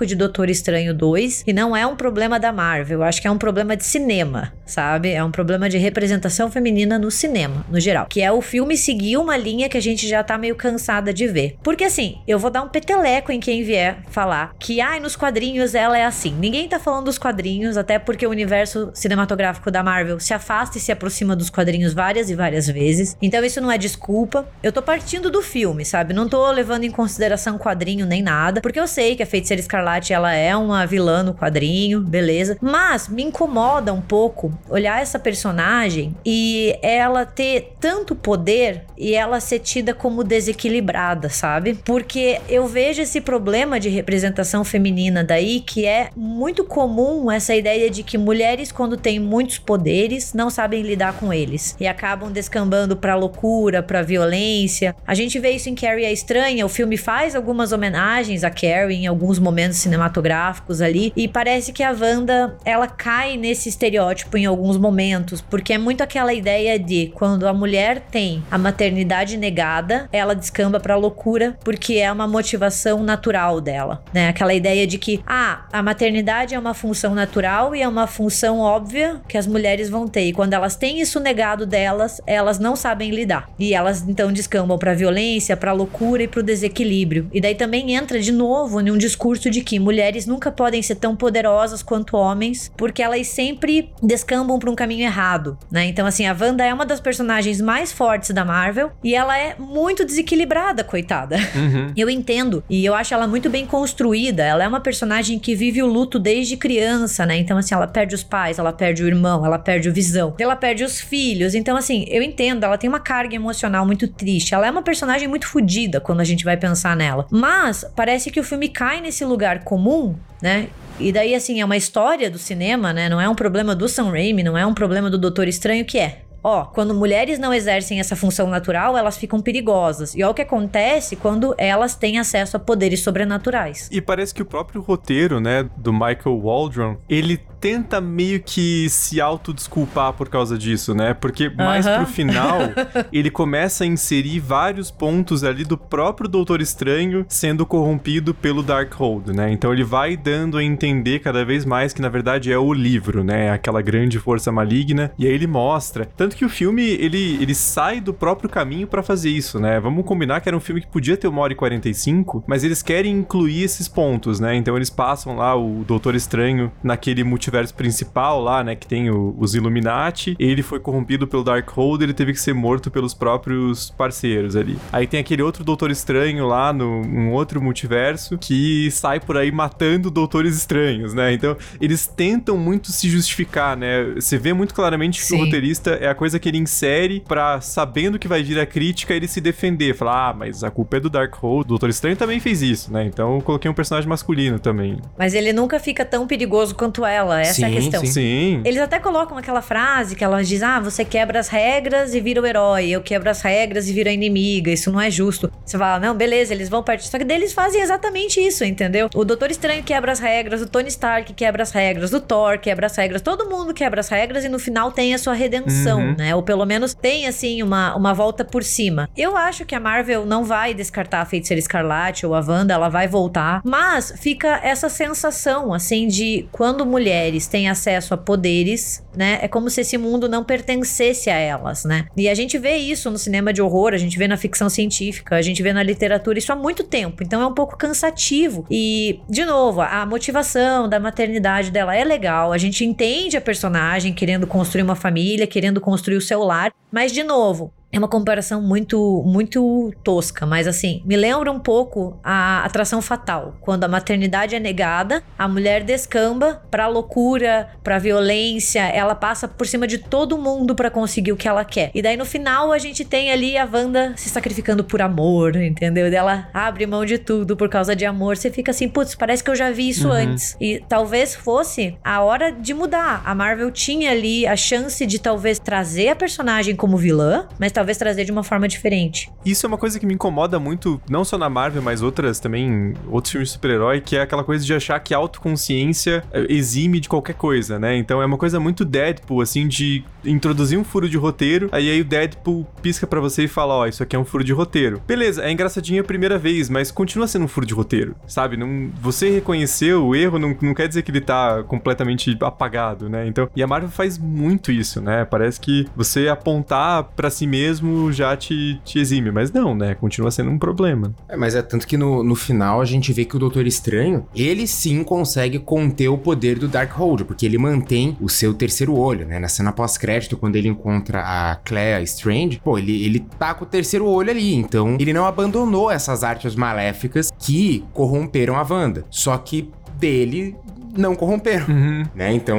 de Doutor Estranho 2 e não é um problema da Marvel. Acho que é um problema de cinema, sabe? É um problema de representação feminina no cinema, no geral. Que é o filme seguir uma linha que a gente já tá meio cansada de ver. Porque assim, eu vou dar um peteleco em quem vier falar que, ai, nos quadrinhos ela é assim. Ninguém tá falando dos quadrinhos, até porque o universo cinematográfico da Marvel se afasta e se aproxima dos quadrinhos várias e várias vezes. Então isso não é desculpa. Eu tô partindo do filme, sabe? Não tô levando em consideração quadrinho nem nada, porque eu sei que a Feiticeira Escarlate ela é uma vilã no quadrinho, beleza? Mas me incomoda um pouco olhar essa personagem e ela ter tanto poder e ela ser tida como desequilibrada, sabe? Porque eu vejo esse problema de representação feminina daí que é muito comum essa ideia de que mulheres quando têm muitos poderes não sabem lidar com eles e acabam descambando para loucura, para violência. A gente vê isso em Carrie a Estranha, o filme faz algumas homenagens a Carrie em alguns momentos cinematográficos ali e parece que a Wanda ela cai nesse estereótipo em alguns momentos, porque é muito aquela ideia de quando a mulher tem a maternidade negada, ela descamba para loucura porque é uma motivação natural dela, né? Aquela ideia de que ah, a maternidade é uma função natural e é uma função óbvia que as mulheres vão ter. E quando elas têm isso negado delas, elas não sabem lidar. E elas então descambam para violência, para loucura e para o desequilíbrio. E daí também entra de novo em um discurso de que mulheres nunca podem ser tão poderosas quanto homens, porque elas sempre descambam para um caminho errado, né? Então assim, a Wanda é uma das personagens mais fortes da Marvel e ela é muito desequilibrada, coitada. Uhum. Eu entendo e eu acho ela muito bem construída. Ela é uma personagem que vive o luto desde criança, né? Então assim, ela perde os pais, ela perde o irmão, ela perde o visão, ela perde os filhos. Então assim, eu entendo, ela tem uma carga emocional muito triste. Ela é uma personagem muito fodida quando a gente vai pensar nela. Mas parece que o filme cai nesse lugar comum, né? E daí, assim, é uma história do cinema, né? Não é um problema do Sam Raimi, não é um problema do Doutor Estranho, que é. Ó, quando mulheres não exercem essa função natural, elas ficam perigosas. E é o que acontece quando elas têm acesso a poderes sobrenaturais. E parece que o próprio roteiro, né, do Michael Waldron, ele tenta meio que se autodesculpar por causa disso, né? Porque mais pro final, ele começa a inserir vários pontos ali do próprio Doutor Estranho sendo corrompido pelo Darkhold, né? Então ele vai dando a entender cada vez mais que na verdade é o livro, né? Aquela grande força maligna. E aí ele mostra. Tanto que o filme, ele, ele sai do próprio caminho para fazer isso, né? Vamos combinar que era um filme que podia ter uma hora e 45, mas eles querem incluir esses pontos, né? Então eles passam lá o Doutor Estranho naquele multiverso multiverso principal lá, né, que tem o, os Illuminati, ele foi corrompido pelo Darkhold, ele teve que ser morto pelos próprios parceiros ali. Aí tem aquele outro Doutor Estranho lá no um outro multiverso que sai por aí matando doutores estranhos, né? Então, eles tentam muito se justificar, né? Você vê muito claramente que Sim. o roteirista é a coisa que ele insere para sabendo que vai vir a crítica, ele se defender, falar: "Ah, mas a culpa é do Darkhold, o Doutor Estranho também fez isso", né? Então, eu coloquei um personagem masculino também. Mas ele nunca fica tão perigoso quanto ela, essa sim, é a questão. Sim. sim. Eles até colocam aquela frase que ela diz: ah, você quebra as regras e vira o herói, eu quebro as regras e viro a inimiga, isso não é justo. Você fala, não, beleza, eles vão partir. Só que deles fazem exatamente isso, entendeu? O Doutor Estranho quebra as regras, o Tony Stark quebra as regras, o Thor quebra as regras, todo mundo quebra as regras e no final tem a sua redenção, uhum. né? Ou pelo menos tem, assim, uma, uma volta por cima. Eu acho que a Marvel não vai descartar a Feiticeira Escarlate ou a Wanda, ela vai voltar, mas fica essa sensação, assim, de quando mulheres têm acesso a poderes, né? É como se esse mundo não pertencesse a elas, né? E a gente vê isso no cinema de horror, a gente vê na ficção científica, a gente vê na literatura isso há muito tempo. Então é um pouco cansativo. E, de novo, a motivação da maternidade dela é legal. A gente entende a personagem querendo construir uma família, querendo construir o seu lar. Mas, de novo, é uma comparação muito, muito tosca, mas assim, me lembra um pouco a atração fatal. Quando a maternidade é negada, a mulher descamba pra loucura, pra violência, ela passa por cima de todo mundo para conseguir o que ela quer. E daí no final a gente tem ali a Wanda se sacrificando por amor, entendeu? Ela abre mão de tudo por causa de amor. Você fica assim, putz, parece que eu já vi isso uhum. antes. E talvez fosse a hora de mudar. A Marvel tinha ali a chance de talvez trazer a personagem como vilã, mas talvez talvez trazer de uma forma diferente. Isso é uma coisa que me incomoda muito, não só na Marvel, mas outras também, outros filmes de super-herói, que é aquela coisa de achar que a autoconsciência eh, exime de qualquer coisa, né? Então é uma coisa muito Deadpool, assim, de introduzir um furo de roteiro, aí, aí o Deadpool pisca para você e fala, ó, oh, isso aqui é um furo de roteiro. Beleza, é engraçadinho a primeira vez, mas continua sendo um furo de roteiro, sabe? Não, você reconheceu o erro, não, não quer dizer que ele tá completamente apagado, né? Então, e a Marvel faz muito isso, né? Parece que você apontar para si mesmo já te, te exime, mas não, né? Continua sendo um problema. É, mas é tanto que no, no final a gente vê que o Doutor Estranho, ele sim consegue conter o poder do Darkhold, porque ele mantém o seu terceiro olho, né? Na cena pós-crédito, quando ele encontra a Clea Strange, pô, ele, ele tá com o terceiro olho ali, então ele não abandonou essas artes maléficas que corromperam a Wanda. Só que dele não corromperam, uhum. né? Então,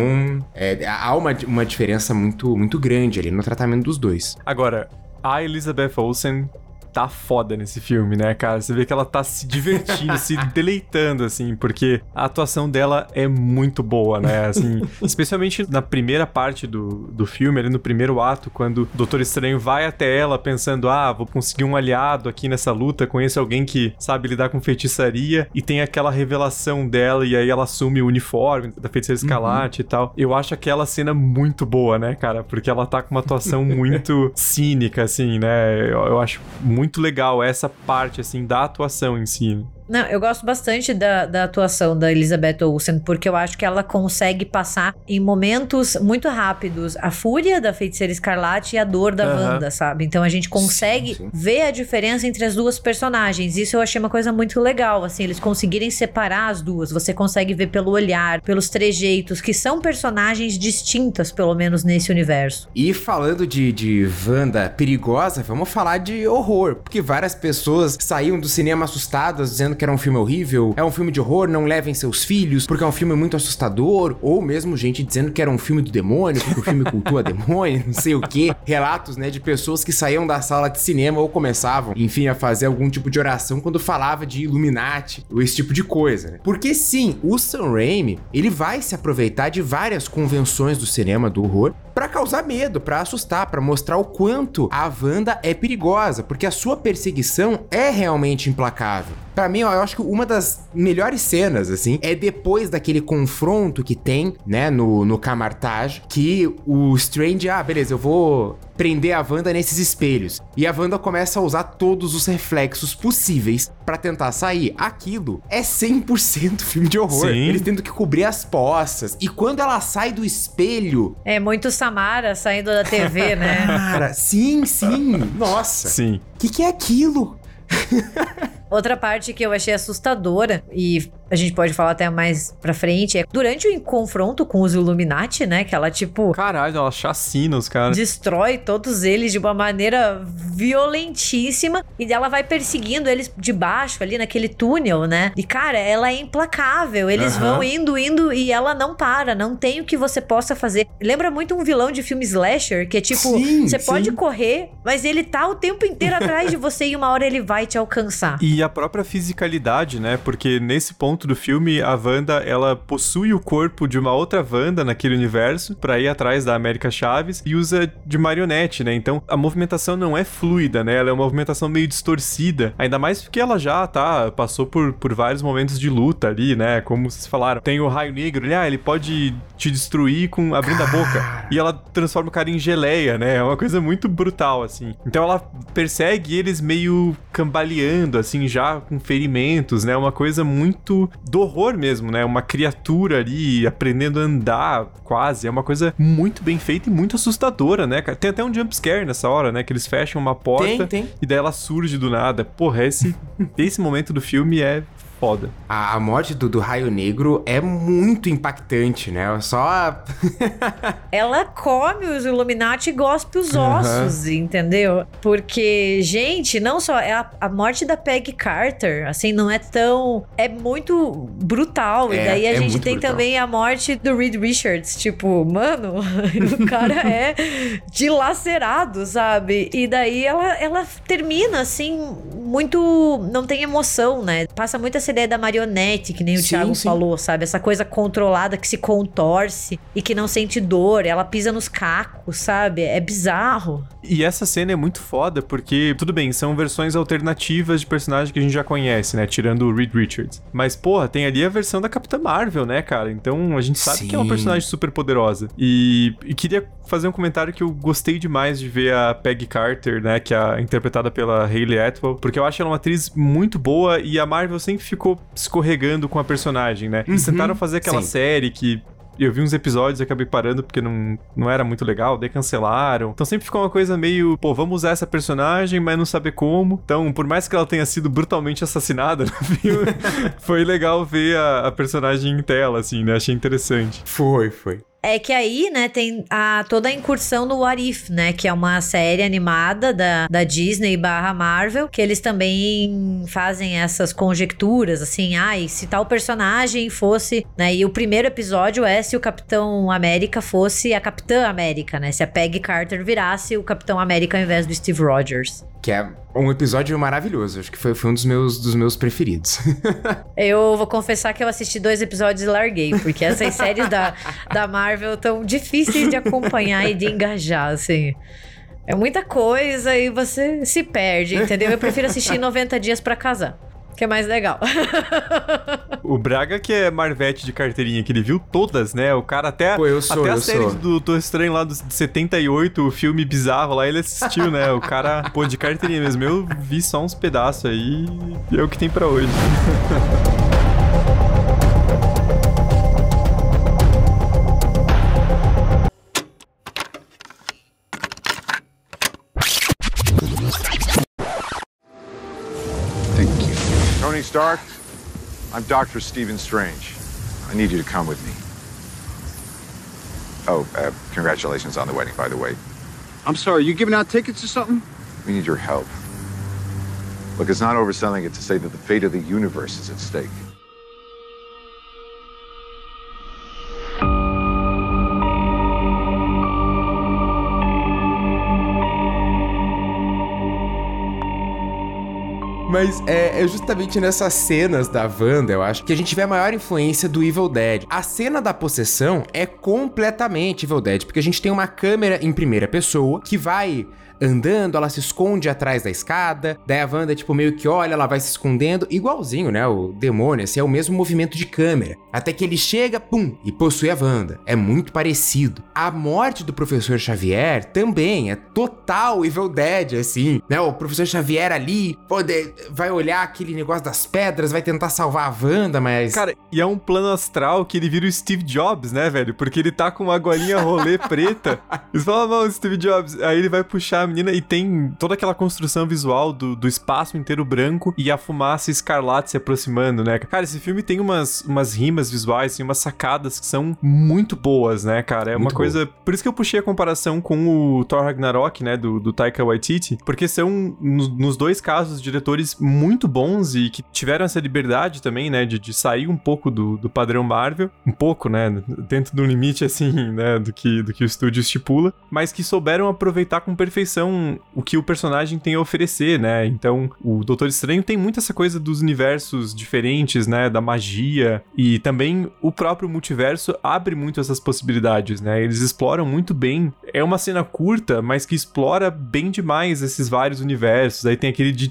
é, há uma, uma diferença muito, muito grande ali no tratamento dos dois. Agora, a Elizabeth Olsen tá foda nesse filme, né, cara? Você vê que ela tá se divertindo, se deleitando, assim, porque a atuação dela é muito boa, né? Assim, especialmente na primeira parte do, do filme, ali no primeiro ato, quando o Doutor Estranho vai até ela pensando, ah, vou conseguir um aliado aqui nessa luta, conheço alguém que sabe lidar com feitiçaria, e tem aquela revelação dela, e aí ela assume o uniforme da feiticeira escalate uhum. e tal. Eu acho aquela cena muito boa, né, cara? Porque ela tá com uma atuação muito cínica, assim, né? Eu, eu acho muito muito legal essa parte, assim, da atuação em si. Não, eu gosto bastante da, da atuação da Elizabeth Olsen, porque eu acho que ela consegue passar em momentos muito rápidos a fúria da feiticeira escarlate e a dor da uhum. Wanda, sabe? Então a gente consegue sim, sim. ver a diferença entre as duas personagens. Isso eu achei uma coisa muito legal, assim, eles conseguirem separar as duas. Você consegue ver pelo olhar, pelos trejeitos, que são personagens distintas, pelo menos nesse universo. E falando de, de Wanda perigosa, vamos falar de horror, porque várias pessoas saíam do cinema assustadas dizendo que era um filme horrível, é um filme de horror, não levem seus filhos, porque é um filme muito assustador, ou mesmo gente dizendo que era um filme do demônio, porque o filme cultua demônio, não sei o que. Relatos, né, de pessoas que saíam da sala de cinema ou começavam, enfim, a fazer algum tipo de oração quando falava de Illuminati, ou esse tipo de coisa, né? Porque sim, o Sam Raimi, ele vai se aproveitar de várias convenções do cinema do horror para causar medo, para assustar, para mostrar o quanto a Wanda é perigosa, porque a sua perseguição é realmente implacável. Para mim, ó, eu acho que uma das melhores cenas, assim, é depois daquele confronto que tem, né, no, no Camartage, que o Strange, ah, beleza, eu vou prender a Wanda nesses espelhos. E a Wanda começa a usar todos os reflexos possíveis para tentar sair. Aquilo é 100% filme de horror. Sim. Eles tendo que cobrir as poças. E quando ela sai do espelho. É muito Samara saindo da TV, né? Cara, sim, sim. Nossa. Sim. O que, que é aquilo? Outra parte que eu achei assustadora, e a gente pode falar até mais pra frente, é durante o confronto com os Illuminati, né? Que ela, tipo. Caralho, ela chacina os caras. Destrói todos eles de uma maneira violentíssima. E ela vai perseguindo eles de baixo, ali naquele túnel, né? E, cara, ela é implacável. Eles uhum. vão indo, indo e ela não para. Não tem o que você possa fazer. Lembra muito um vilão de filme slasher, que é tipo, sim, você sim. pode correr, mas ele tá o tempo inteiro atrás de você e uma hora ele vai te alcançar. E a própria fisicalidade, né? Porque nesse ponto ponto do filme, a Wanda, ela possui o corpo de uma outra Wanda naquele universo para ir atrás da América Chaves e usa de marionete, né? Então, a movimentação não é fluida, né? Ela é uma movimentação meio distorcida, ainda mais porque ela já, tá, passou por, por vários momentos de luta ali, né? Como vocês falaram, tem o raio negro, ele, ah, ele pode te destruir com abrindo a boca. E ela transforma o cara em geleia, né? É uma coisa muito brutal, assim. Então ela persegue eles meio cambaleando, assim, já com ferimentos, né? Uma coisa muito do horror mesmo, né? Uma criatura ali aprendendo a andar, quase. É uma coisa muito bem feita e muito assustadora, né, Tem até um jumpscare nessa hora, né? Que eles fecham uma porta tem, tem. e daí ela surge do nada. Porra, esse, esse momento do filme é foda. A, a morte do, do, Raio Negro é muito impactante, né? Só. Ela come os Illuminati e gospe os ossos, uhum. entendeu? Porque, gente, não só. É a, a, morte da Peggy Carter, assim, não é tão. É muito brutal. É, e daí a é gente tem brutal. também a morte do Reed Richards. Tipo, mano, o cara é dilacerado, sabe? E daí ela, ela termina, assim, muito. Não tem emoção, né? Passa muita essa ideia da marionete, que nem o Sim, Thiago sim. falou, sabe? Essa coisa controlada que se contorce e que não sente dor. Ela pisa nos cacos, sabe? É bizarro. E essa cena é muito foda, porque, tudo bem, são versões alternativas de personagem que a gente já conhece, né? Tirando o Reed Richards. Mas, porra, tem ali a versão da Capitã Marvel, né, cara? Então a gente sabe que é uma Sim. personagem super poderosa. E, e queria fazer um comentário que eu gostei demais de ver a Peggy Carter, né? Que é interpretada pela Hayley Atwell, porque eu acho ela uma atriz muito boa e a Marvel sempre ficou escorregando com a personagem, né? Eles Uhum, tentaram fazer aquela sim. série que eu vi uns episódios e acabei parando porque não, não era muito legal, daí cancelaram. Então sempre ficou uma coisa meio, pô, vamos usar essa personagem, mas não saber como. Então, por mais que ela tenha sido brutalmente assassinada no filme, foi legal ver a, a personagem em tela, assim, né? Achei interessante. Foi, foi. É que aí, né, tem a, toda a incursão no What If, né? Que é uma série animada da, da Disney barra Marvel, que eles também fazem essas conjecturas, assim, ai, se tal personagem fosse, né? E o primeiro episódio é se o Capitão América fosse a Capitã América, né? Se a Peggy Carter virasse o Capitão América ao invés do Steve Rogers. Que é um episódio maravilhoso. Acho que foi, foi um dos meus, dos meus preferidos. Eu vou confessar que eu assisti dois episódios e larguei, porque essas séries da, da Marvel tão difíceis de acompanhar e de engajar, assim. É muita coisa e você se perde, entendeu? Eu prefiro assistir 90 dias pra casar, que é mais legal. O Braga, que é Marvete de carteirinha, que ele viu todas, né? O cara até, Pô, eu sou, até a eu série sou. do Doutor Estranho lá de 78, o filme bizarro lá, ele assistiu, né? O cara, pô, de carteirinha mesmo. Eu vi só uns pedaços aí e é o que tem pra hoje. Tony Stark, I'm Dr. Stephen Strange. I need you to come with me. Oh, uh, congratulations on the wedding, by the way. I'm sorry, you giving out tickets or something? We need your help. Look, it's not overselling it to say that the fate of the universe is at stake. Mas é, é justamente nessas cenas da Wanda, eu acho, que a gente vê a maior influência do Evil Dead. A cena da possessão é completamente Evil Dead, porque a gente tem uma câmera em primeira pessoa que vai andando, ela se esconde atrás da escada, daí a Wanda, tipo, meio que olha, ela vai se escondendo, igualzinho, né? O demônio, assim, é o mesmo movimento de câmera. Até que ele chega, pum, e possui a Wanda. É muito parecido. A morte do professor Xavier também é total Evil Dead, assim, né? O professor Xavier ali, pô, de- vai olhar aquele negócio das pedras, vai tentar salvar a Wanda, mas... Cara, e é um plano astral que ele vira o Steve Jobs, né, velho? Porque ele tá com uma golinha rolê preta. Eles falam, mano, Steve Jobs. Aí ele vai puxar a menina e tem toda aquela construção visual do, do espaço inteiro branco e a fumaça escarlate se aproximando, né? Cara, esse filme tem umas, umas rimas visuais, assim, umas sacadas que são muito boas, né, cara? É uma Muito coisa. Por isso que eu puxei a comparação com o Thor Ragnarok, né, do, do Taika Waititi, porque são, no- nos dois casos, diretores muito bons e que tiveram essa liberdade também, né, de, de sair um pouco do, do padrão Marvel, um pouco, né, dentro do limite, assim, né, do que, do que o estúdio estipula, mas que souberam aproveitar com perfeição o que o personagem tem a oferecer, né, então o Doutor Estranho tem muito essa coisa dos universos diferentes, né, da magia, e também o próprio multiverso abre muito essas possibilidades, né, eles exploram muito bem, é uma cena curta, mas que explora bem demais esses vários universos, aí tem aquele de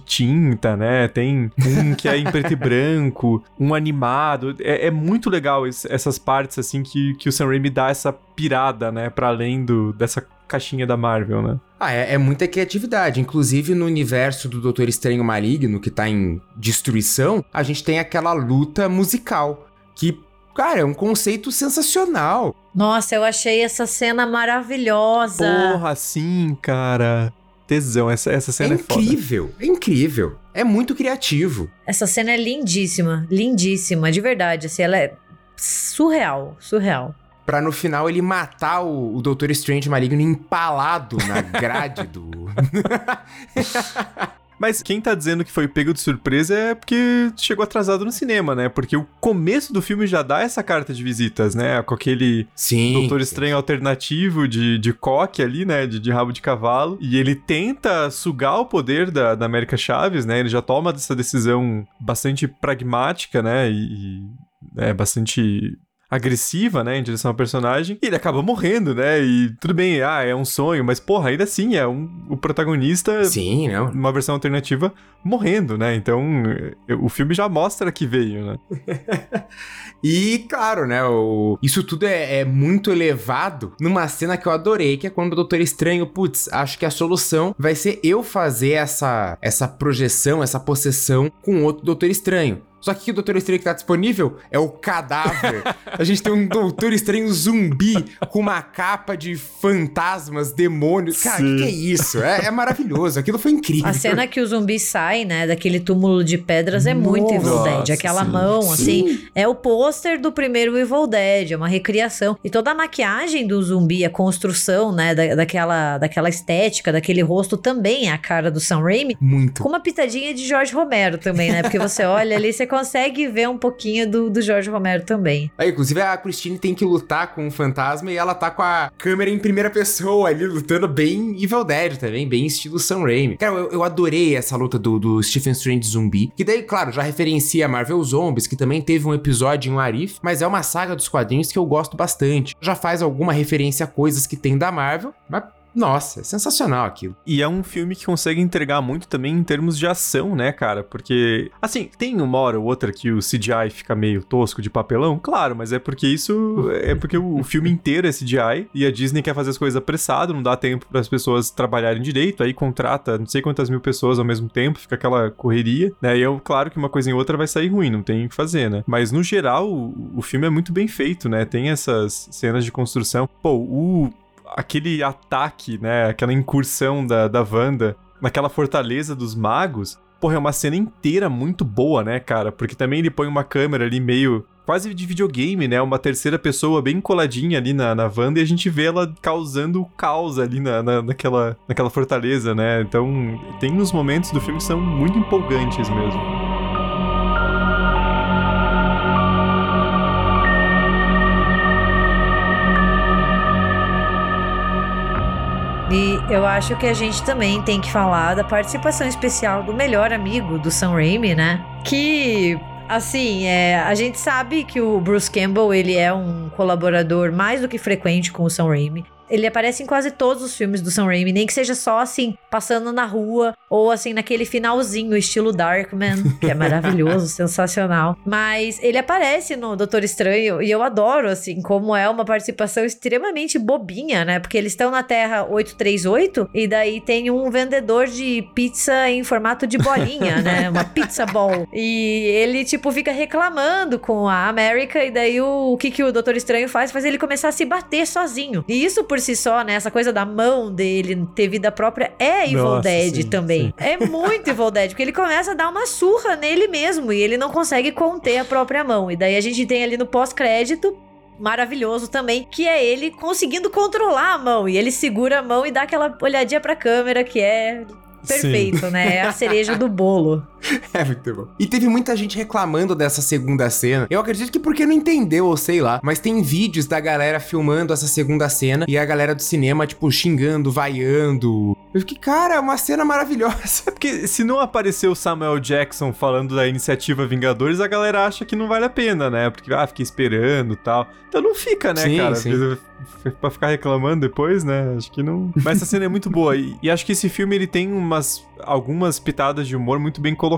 tinta, né, tem um que é em preto e branco, um animado, é, é muito legal esse- essas partes, assim, que, que o Sam Raimi dá essa pirada, né, pra além do, dessa caixinha da Marvel, né. Ah, é, é muita criatividade. Inclusive no universo do Doutor Estranho Maligno, que tá em destruição, a gente tem aquela luta musical. Que, cara, é um conceito sensacional. Nossa, eu achei essa cena maravilhosa. Porra, sim, cara. Tesão, essa, essa É cena é, foda. incrível, é incrível. É muito criativo. Essa cena é lindíssima, lindíssima, de verdade. Assim, ela é surreal, surreal. Pra no final ele matar o, o Doutor Strange Maligno empalado na grade do. Mas quem tá dizendo que foi pego de surpresa é porque chegou atrasado no cinema, né? Porque o começo do filme já dá essa carta de visitas, né? Com aquele Sim. Doutor Estranho alternativo de, de coque ali, né? De, de rabo de cavalo. E ele tenta sugar o poder da, da América Chaves, né? Ele já toma essa decisão bastante pragmática, né? E, e é bastante agressiva, né, em direção ao personagem, e ele acaba morrendo, né? E tudo bem, ah, é um sonho, mas porra, ainda assim é um, o protagonista, Sim, não. uma versão alternativa, morrendo, né? Então eh, o filme já mostra que veio, né? E, claro, né, o... isso tudo é, é muito elevado numa cena que eu adorei, que é quando o Doutor Estranho, putz, acho que a solução vai ser eu fazer essa, essa projeção, essa possessão com outro Doutor Estranho. Só que o Doutor Estranho que tá disponível é o cadáver. a gente tem um Doutor Estranho zumbi com uma capa de fantasmas, demônios. Cara, o que, que é isso? É, é maravilhoso. Aquilo foi incrível. A cena que o zumbi sai, né, daquele túmulo de pedras é muito Evil Nossa, Dead. Aquela sim, mão, sim. assim, é o pôster do primeiro Evil Dead, é uma recriação. E toda a maquiagem do zumbi, a construção, né, da, daquela, daquela estética, daquele rosto também é a cara do Sam Raimi. Muito. Com uma pitadinha de Jorge Romero também, né? Porque você olha ali, você consegue ver um pouquinho do, do Jorge Romero também. Aí, inclusive, a Christine tem que lutar com um fantasma e ela tá com a câmera em primeira pessoa ali, lutando bem Evil Dead também, bem estilo Sam Raimi. Cara, eu, eu adorei essa luta do, do Stephen Strange zumbi, que daí, claro, já referencia Marvel Zombies, que também teve um episódio em Arif, mas é uma saga dos quadrinhos que eu gosto bastante. Já faz alguma referência a coisas que tem da Marvel, mas nossa, é sensacional aquilo. E é um filme que consegue entregar muito também em termos de ação, né, cara? Porque, assim, tem uma hora ou outra que o CGI fica meio tosco de papelão, claro, mas é porque isso. É porque o filme inteiro é CGI e a Disney quer fazer as coisas apressado, não dá tempo para as pessoas trabalharem direito, aí contrata não sei quantas mil pessoas ao mesmo tempo, fica aquela correria, né? E é claro que uma coisa em outra vai sair ruim, não tem o que fazer, né? Mas no geral, o, o filme é muito bem feito, né? Tem essas cenas de construção. Pô, o aquele ataque, né? Aquela incursão da, da Wanda naquela fortaleza dos magos. Porra, é uma cena inteira muito boa, né, cara? Porque também ele põe uma câmera ali meio. Quase de videogame, né? Uma terceira pessoa bem coladinha ali na, na Wanda e a gente vê ela causando caos ali na, na, naquela, naquela fortaleza, né? Então, tem uns momentos do filme que são muito empolgantes mesmo. Acho que a gente também tem que falar da participação especial do melhor amigo do Sam Raimi, né? Que Assim, é, a gente sabe que o Bruce Campbell ele é um colaborador mais do que frequente com o Sam Raimi. Ele aparece em quase todos os filmes do Sam Raimi, nem que seja só assim, passando na rua, ou assim, naquele finalzinho, estilo Darkman, que é maravilhoso, sensacional. Mas ele aparece no Doutor Estranho, e eu adoro, assim, como é uma participação extremamente bobinha, né? Porque eles estão na Terra 838, e daí tem um vendedor de pizza em formato de bolinha, né? Uma pizza ball. E ele, tipo, fica reclamando com a América, e daí o, o que, que o Doutor Estranho faz? Faz ele começar a se bater sozinho. E isso, por si só, né? Essa coisa da mão dele ter vida própria é Evil Nossa, Dead sim, também. sim. É muito Evil Dead, porque ele começa a dar uma surra nele mesmo e ele não consegue conter a própria mão. E daí a gente tem ali no pós-crédito maravilhoso também, que é ele conseguindo controlar a mão. E ele segura a mão e dá aquela olhadinha pra câmera que é perfeito, né? É a cereja do bolo. É muito bom. E teve muita gente reclamando dessa segunda cena. Eu acredito que porque não entendeu, ou sei lá. Mas tem vídeos da galera filmando essa segunda cena e a galera do cinema, tipo, xingando, vaiando. Eu fiquei, cara, é uma cena maravilhosa. Porque se não aparecer o Samuel Jackson falando da iniciativa Vingadores, a galera acha que não vale a pena, né? Porque, ah, fiquei esperando e tal. Então não fica, né, Sim, cara? sim. Pra ficar reclamando depois, né? Acho que não. Mas essa cena é muito boa. E, e acho que esse filme ele tem umas. Algumas pitadas de humor muito bem colocadas,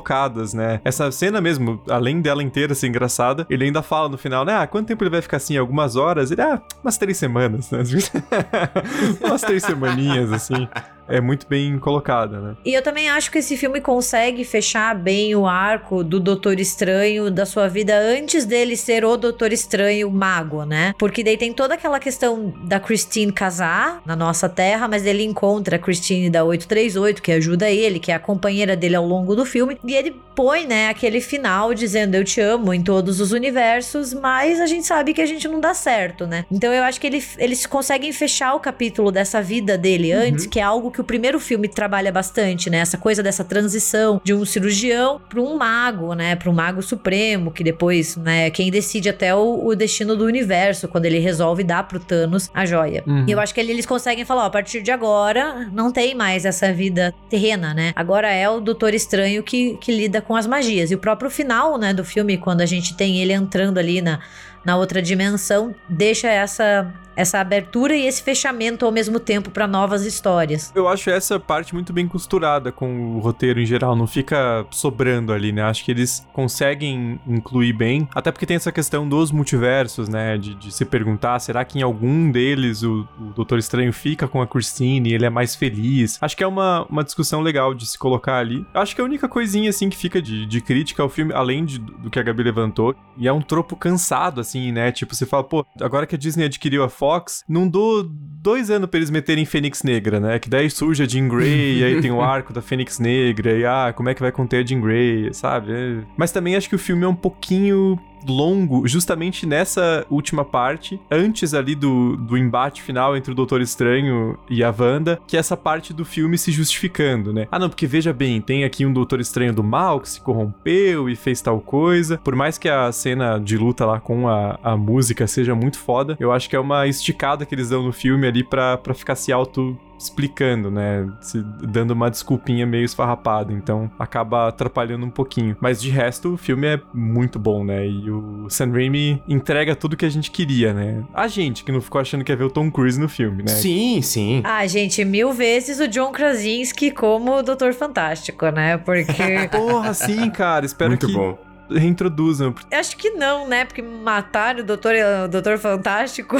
né? Essa cena mesmo, além dela inteira ser engraçada, ele ainda fala no final, né? Ah, quanto tempo ele vai ficar assim? Algumas horas? Ele, ah, umas três semanas, né? umas três semaninhas, assim. É muito bem colocada, né? E eu também acho que esse filme consegue fechar bem o arco do Doutor Estranho da sua vida antes dele ser o Doutor Estranho mago, né? Porque daí tem toda aquela questão da Christine casar na nossa terra, mas ele encontra a Christine da 838, que ajuda ele, que é a companheira dele ao longo do filme, e ele põe, né, aquele final dizendo eu te amo em todos os universos, mas a gente sabe que a gente não dá certo, né? Então eu acho que ele, eles conseguem fechar o capítulo dessa vida dele antes, que é algo que o primeiro filme trabalha bastante, né? Essa coisa dessa transição de um cirurgião para um mago, né? Para um mago supremo, que depois, né, quem decide até o, o, destino do universo, quando ele resolve dar pro Thanos a joia. Uhum. E eu acho que ali eles conseguem falar, ó, a partir de agora, não tem mais essa vida terrena, né? Agora é o Doutor Estranho que, que lida com as magias. E o próprio final, né, do filme, quando a gente tem ele entrando ali na na outra dimensão, deixa essa essa abertura e esse fechamento ao mesmo tempo para novas histórias. Eu acho essa parte muito bem costurada com o roteiro em geral, não fica sobrando ali, né? Acho que eles conseguem incluir bem, até porque tem essa questão dos multiversos, né? De, de se perguntar, será que em algum deles o, o Doutor Estranho fica com a Christine, ele é mais feliz? Acho que é uma, uma discussão legal de se colocar ali. Acho que a única coisinha, assim, que fica de, de crítica ao filme, além de, do que a Gabi levantou, e é um tropo cansado, assim, né? Tipo, você fala, pô, agora que a Disney adquiriu a Fox, não dou dois anos pra eles meterem Fênix Negra, né? Que daí surge a Jean Grey, e aí tem o arco da Fênix Negra, e ah, como é que vai conter a Jean Grey, sabe? É. Mas também acho que o filme é um pouquinho longo justamente nessa última parte, antes ali do, do embate final entre o Doutor Estranho e a Wanda, que é essa parte do filme se justificando, né? Ah, não, porque veja bem, tem aqui um Doutor Estranho do mal que se corrompeu e fez tal coisa. Por mais que a cena de luta lá com a, a música seja muito foda, eu acho que é uma esticada que eles dão no filme ali pra ficar se auto explicando, né? Se dando uma desculpinha meio esfarrapada. Então acaba atrapalhando um pouquinho. Mas de resto, o filme é muito bom, né? E o Sam Raimi entrega tudo que a gente queria, né? A gente que não ficou achando que ia ver o Tom Cruise no filme, né? Sim, sim. Ah, gente, mil vezes o John Krasinski como o Doutor Fantástico, né? Porque. Porra, sim, cara. Espero muito que. Bom reintroduzam. Acho que não, né? Porque mataram o Doutor, o Doutor Fantástico.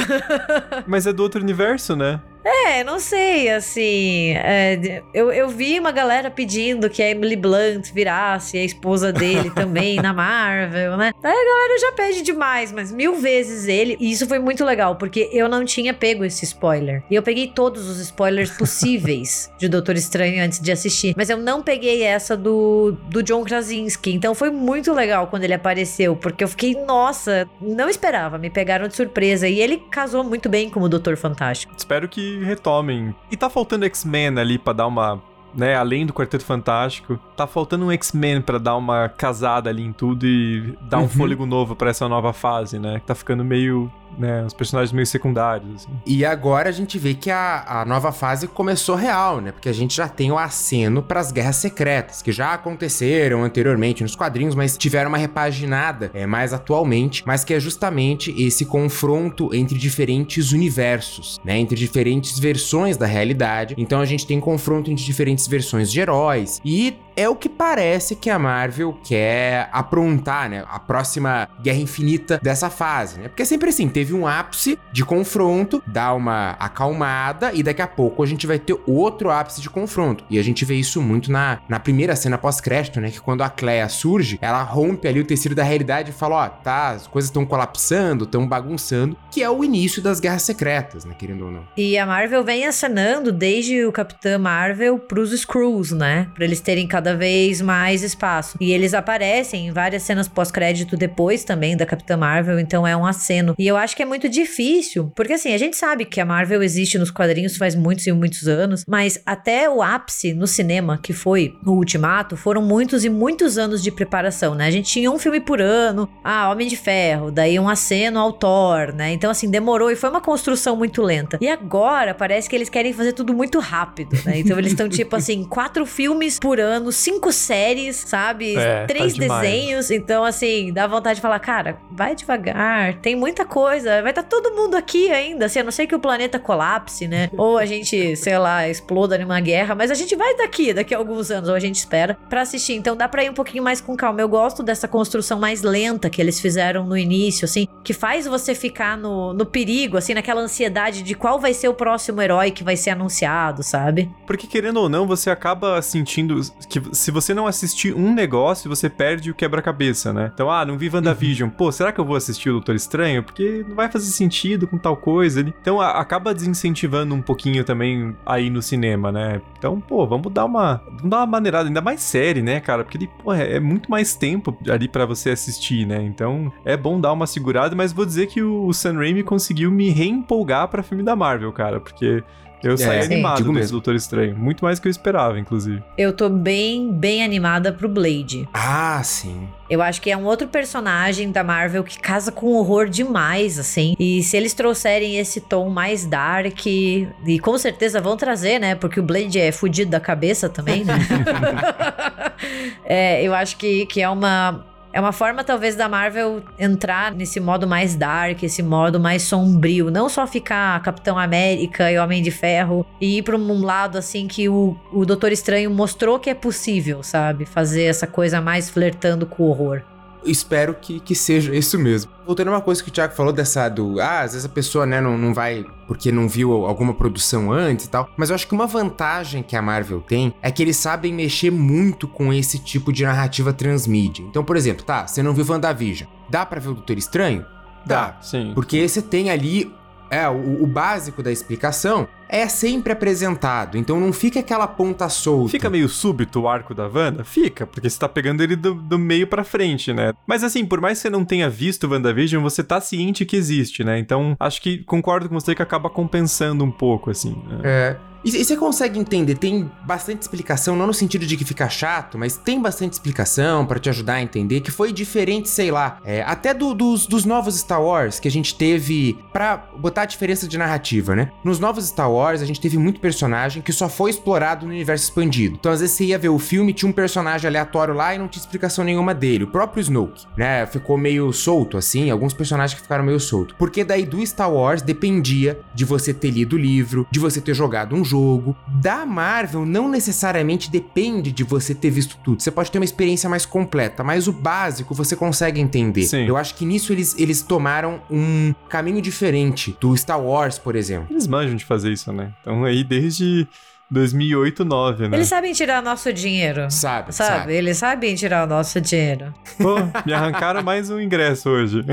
Mas é do outro universo, né? É, não sei, assim. É, eu, eu vi uma galera pedindo que a Emily Blunt virasse a esposa dele também na Marvel, né? Aí a galera já pede demais, mas mil vezes ele. E isso foi muito legal, porque eu não tinha pego esse spoiler. E eu peguei todos os spoilers possíveis de Doutor Estranho antes de assistir. Mas eu não peguei essa do, do John Krasinski. Então foi muito legal quando ele apareceu, porque eu fiquei, nossa, não esperava, me pegaram de surpresa. E ele casou muito bem com o Doutor Fantástico. Espero que retomem. E tá faltando X-Men ali pra dar uma. Né, além do Quarteto Fantástico, tá faltando um X-Men para dar uma casada ali em tudo e dar um uhum. fôlego novo para essa nova fase, né? Que tá ficando meio né, os personagens meio secundários. Assim. E agora a gente vê que a, a nova fase começou real, né? Porque a gente já tem o aceno para as guerras secretas, que já aconteceram anteriormente nos quadrinhos, mas tiveram uma repaginada é, mais atualmente, mas que é justamente esse confronto entre diferentes universos, né? Entre diferentes versões da realidade. Então a gente tem confronto entre diferentes versões de heróis e é o que parece que a Marvel quer aprontar, né? A próxima Guerra Infinita dessa fase, né? Porque é sempre assim, teve um ápice de confronto, dá uma acalmada e daqui a pouco a gente vai ter outro ápice de confronto. E a gente vê isso muito na, na primeira cena pós-crédito, né? Que quando a Clea surge, ela rompe ali o tecido da realidade e fala: ó, tá, as coisas estão colapsando, estão bagunçando, que é o início das guerras secretas, né? Querendo ou não. E a Marvel vem acenando desde o Capitão Marvel pros Screws, né? Pra eles terem cada vez mais espaço. E eles aparecem em várias cenas pós-crédito depois também da Capitã Marvel, então é um aceno. E eu acho que é muito difícil, porque assim, a gente sabe que a Marvel existe nos quadrinhos faz muitos e muitos anos, mas até o ápice no cinema, que foi o Ultimato, foram muitos e muitos anos de preparação, né? A gente tinha um filme por ano, ah, Homem de Ferro, daí um aceno ao Thor, né? Então assim, demorou e foi uma construção muito lenta. E agora parece que eles querem fazer tudo muito rápido, né? Então eles estão tipo assim, quatro filmes por ano, cinco séries, sabe? É, tá Três tá desenhos. Então assim, dá vontade de falar, cara, vai devagar, tem muita coisa coisa. Vai estar tá todo mundo aqui ainda, assim, a não ser que o planeta colapse, né? Ou a gente, sei lá, exploda numa guerra, mas a gente vai daqui, daqui a alguns anos, ou a gente espera, para assistir. Então dá pra ir um pouquinho mais com calma. Eu gosto dessa construção mais lenta que eles fizeram no início, assim, que faz você ficar no, no perigo, assim, naquela ansiedade de qual vai ser o próximo herói que vai ser anunciado, sabe? Porque querendo ou não, você acaba sentindo que se você não assistir um negócio, você perde o quebra-cabeça, né? Então, ah, não vi WandaVision. Uhum. Pô, será que eu vou assistir o Doutor Estranho? Porque não vai fazer sentido com tal coisa. Então a, acaba desincentivando um pouquinho também aí no cinema, né? Então, pô, vamos dar uma, vamos dar uma maneirada, ainda mais série, né, cara? Porque ele, pô, é, é muito mais tempo ali para você assistir, né? Então é bom dar uma segurada, mas vou dizer que o, o Sam Raimi conseguiu me reempolgar para filme da Marvel, cara, porque Eu saí É, animado digo desse mesmo. Doutor Estranho. Muito mais do que eu esperava, inclusive. Eu tô bem, bem animada pro Blade. Ah, sim. Eu acho que é um outro personagem da Marvel que casa com horror demais, assim. E se eles trouxerem esse tom mais dark, e com certeza vão trazer, né? Porque o Blade é fudido da cabeça também, né? é, eu acho que, que é uma. É uma forma, talvez, da Marvel entrar nesse modo mais dark, esse modo mais sombrio. Não só ficar Capitão América e Homem de Ferro e ir pra um lado, assim, que o, o Doutor Estranho mostrou que é possível, sabe? Fazer essa coisa mais flertando com o horror. Espero que, que seja isso mesmo. Voltando a uma coisa que o Thiago falou dessa do. Ah, às vezes a pessoa, né, não, não vai porque não viu alguma produção antes e tal. Mas eu acho que uma vantagem que a Marvel tem é que eles sabem mexer muito com esse tipo de narrativa transmídia. Então, por exemplo, tá, você não viu WandaVision. Dá pra ver o Doutor Estranho? Dá. Sim. Porque você tem ali. É, o, o básico da explicação é sempre apresentado, então não fica aquela ponta solta. Fica meio súbito o arco da Wanda? Fica, porque você tá pegando ele do, do meio pra frente, né? Mas assim, por mais que você não tenha visto WandaVision, você tá ciente que existe, né? Então, acho que concordo com você que acaba compensando um pouco, assim. né? É. E, e você consegue entender, tem bastante explicação, não no sentido de que fica chato, mas tem bastante explicação pra te ajudar a entender que foi diferente, sei lá, é, até do- dos, dos novos Star Wars que a gente teve pra botar a diferença de narrativa, né? Nos novos Star Wars a gente teve muito personagem que só foi explorado no universo expandido. Então às vezes você ia ver o filme, tinha um personagem aleatório lá e não tinha explicação nenhuma dele. O próprio Snoke, né? Ficou meio solto assim, alguns personagens que ficaram meio solto. Porque daí do Star Wars dependia de você ter lido o livro, de você ter jogado um jogo. Da Marvel não necessariamente depende de você ter visto tudo. Você pode ter uma experiência mais completa, mas o básico você consegue entender. Sim. Eu acho que nisso eles, eles tomaram um caminho diferente do Star Wars, por exemplo. Eles manjam de fazer isso, né? Então aí desde 2008, 2009, né? Eles sabem tirar nosso dinheiro. Sabe, Sabe? sabe. Eles sabem tirar o nosso dinheiro. Pô, me arrancaram mais um ingresso hoje.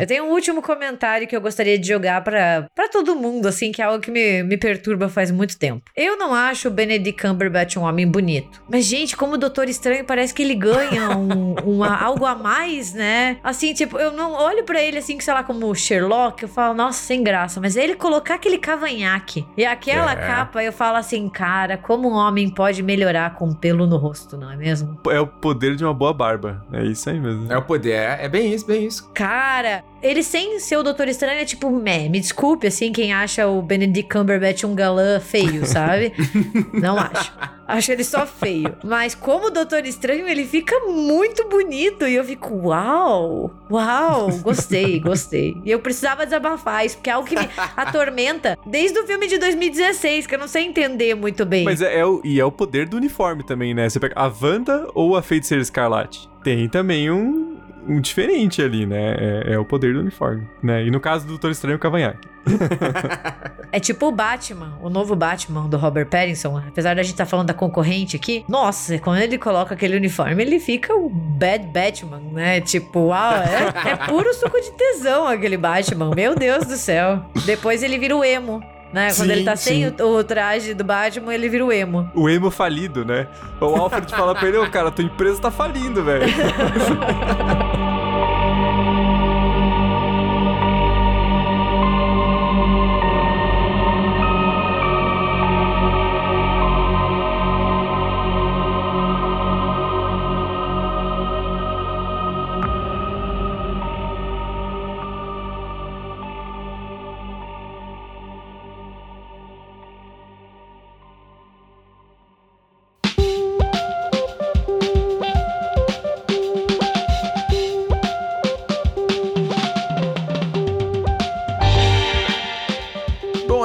Eu tenho um último comentário que eu gostaria de jogar pra, pra todo mundo, assim, que é algo que me, me perturba faz muito tempo. Eu não acho o Benedict Cumberbatch um homem bonito. Mas, gente, como o Doutor Estranho, parece que ele ganha um, uma, algo a mais, né? Assim, tipo, eu não olho pra ele assim, que sei lá, como o Sherlock, eu falo, nossa, sem graça. Mas ele colocar aquele cavanhaque e aquela É. capa, eu falo assim, cara, como um homem pode melhorar com pelo no rosto, não é mesmo? É o poder de uma boa barba. É isso aí mesmo. É o poder, é, é bem isso, bem isso. Cara, ele sem ser o Doutor Estranho é tipo, meh, me desculpe, assim, quem acha o Benedict Cumberbatch um galã feio, sabe? Não acho. Acho ele só feio. Mas como Doutor Estranho, ele fica muito bonito. E eu fico, uau, uau, gostei, gostei. E eu precisava desabafar isso, porque é algo que me atormenta desde o filme de 2016, que eu não sei entender muito bem. Mas é, é o, e é o poder do uniforme também, né? Você pega a Wanda ou a Feiticeira Escarlate. Tem também um, um diferente ali, né? É, é o poder do uniforme, né? E no caso do Doutor Estranho, o cavanhaque. É tipo o Batman, o novo Batman do Robert Pattinson. Apesar da gente estar falando da concorrente aqui, nossa, quando ele coloca aquele uniforme, ele fica o Bad Batman, né? Tipo, uau, é, é puro suco de tesão aquele Batman. Meu Deus do céu. Depois ele vira o emo. Né? Quando Sim, ele tá sem o, o traje do Batman, ele vira o emo. O emo falido, né? O Alfred fala pra ele, ô cara, tua empresa tá falindo, velho.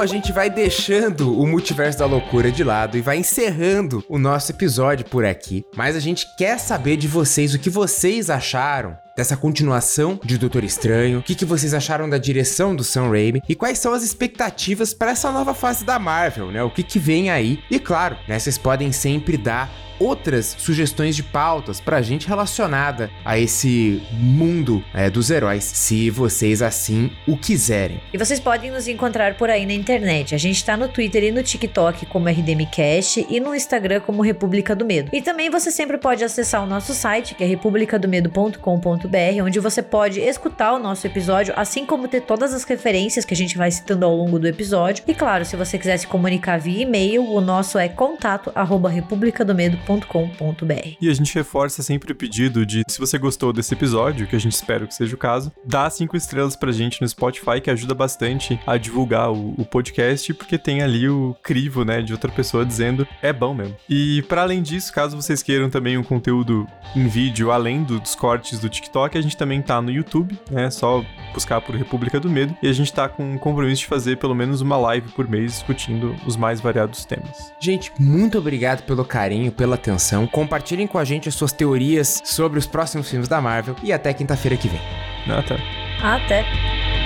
a gente vai deixando o multiverso da loucura de lado e vai encerrando o nosso episódio por aqui. Mas a gente quer saber de vocês o que vocês acharam dessa continuação de Doutor Estranho, o que, que vocês acharam da direção do Sam Raimi e quais são as expectativas para essa nova fase da Marvel, né? O que, que vem aí. E claro, né, vocês podem sempre dar outras sugestões de pautas pra gente relacionada a esse mundo é, dos heróis, se vocês assim o quiserem. E vocês podem nos encontrar por aí na internet. A gente tá no Twitter e no TikTok como RDMcast e no Instagram como República do Medo. E também você sempre pode acessar o nosso site, que é republicadomedo.com.br, onde você pode escutar o nosso episódio, assim como ter todas as referências que a gente vai citando ao longo do episódio. E claro, se você quiser se comunicar via e-mail, o nosso é contato@republicadomedo.com.br. E a gente reforça sempre o pedido de, se você gostou desse episódio, que a gente espera que seja o caso, dá cinco estrelas pra gente no Spotify, que ajuda bastante a divulgar o, o podcast, porque tem ali o crivo, né, de outra pessoa dizendo é bom mesmo. E para além disso, caso vocês queiram também um conteúdo em vídeo além dos cortes do TikTok, a gente também tá no YouTube, né? Só buscar por República do Medo. E a gente tá com um compromisso de fazer pelo menos uma live por mês discutindo os mais variados temas. Gente, muito obrigado pelo carinho, pela atenção. Compartilhem com a gente as suas teorias sobre os próximos filmes da Marvel e até quinta-feira que vem. Tá. Até!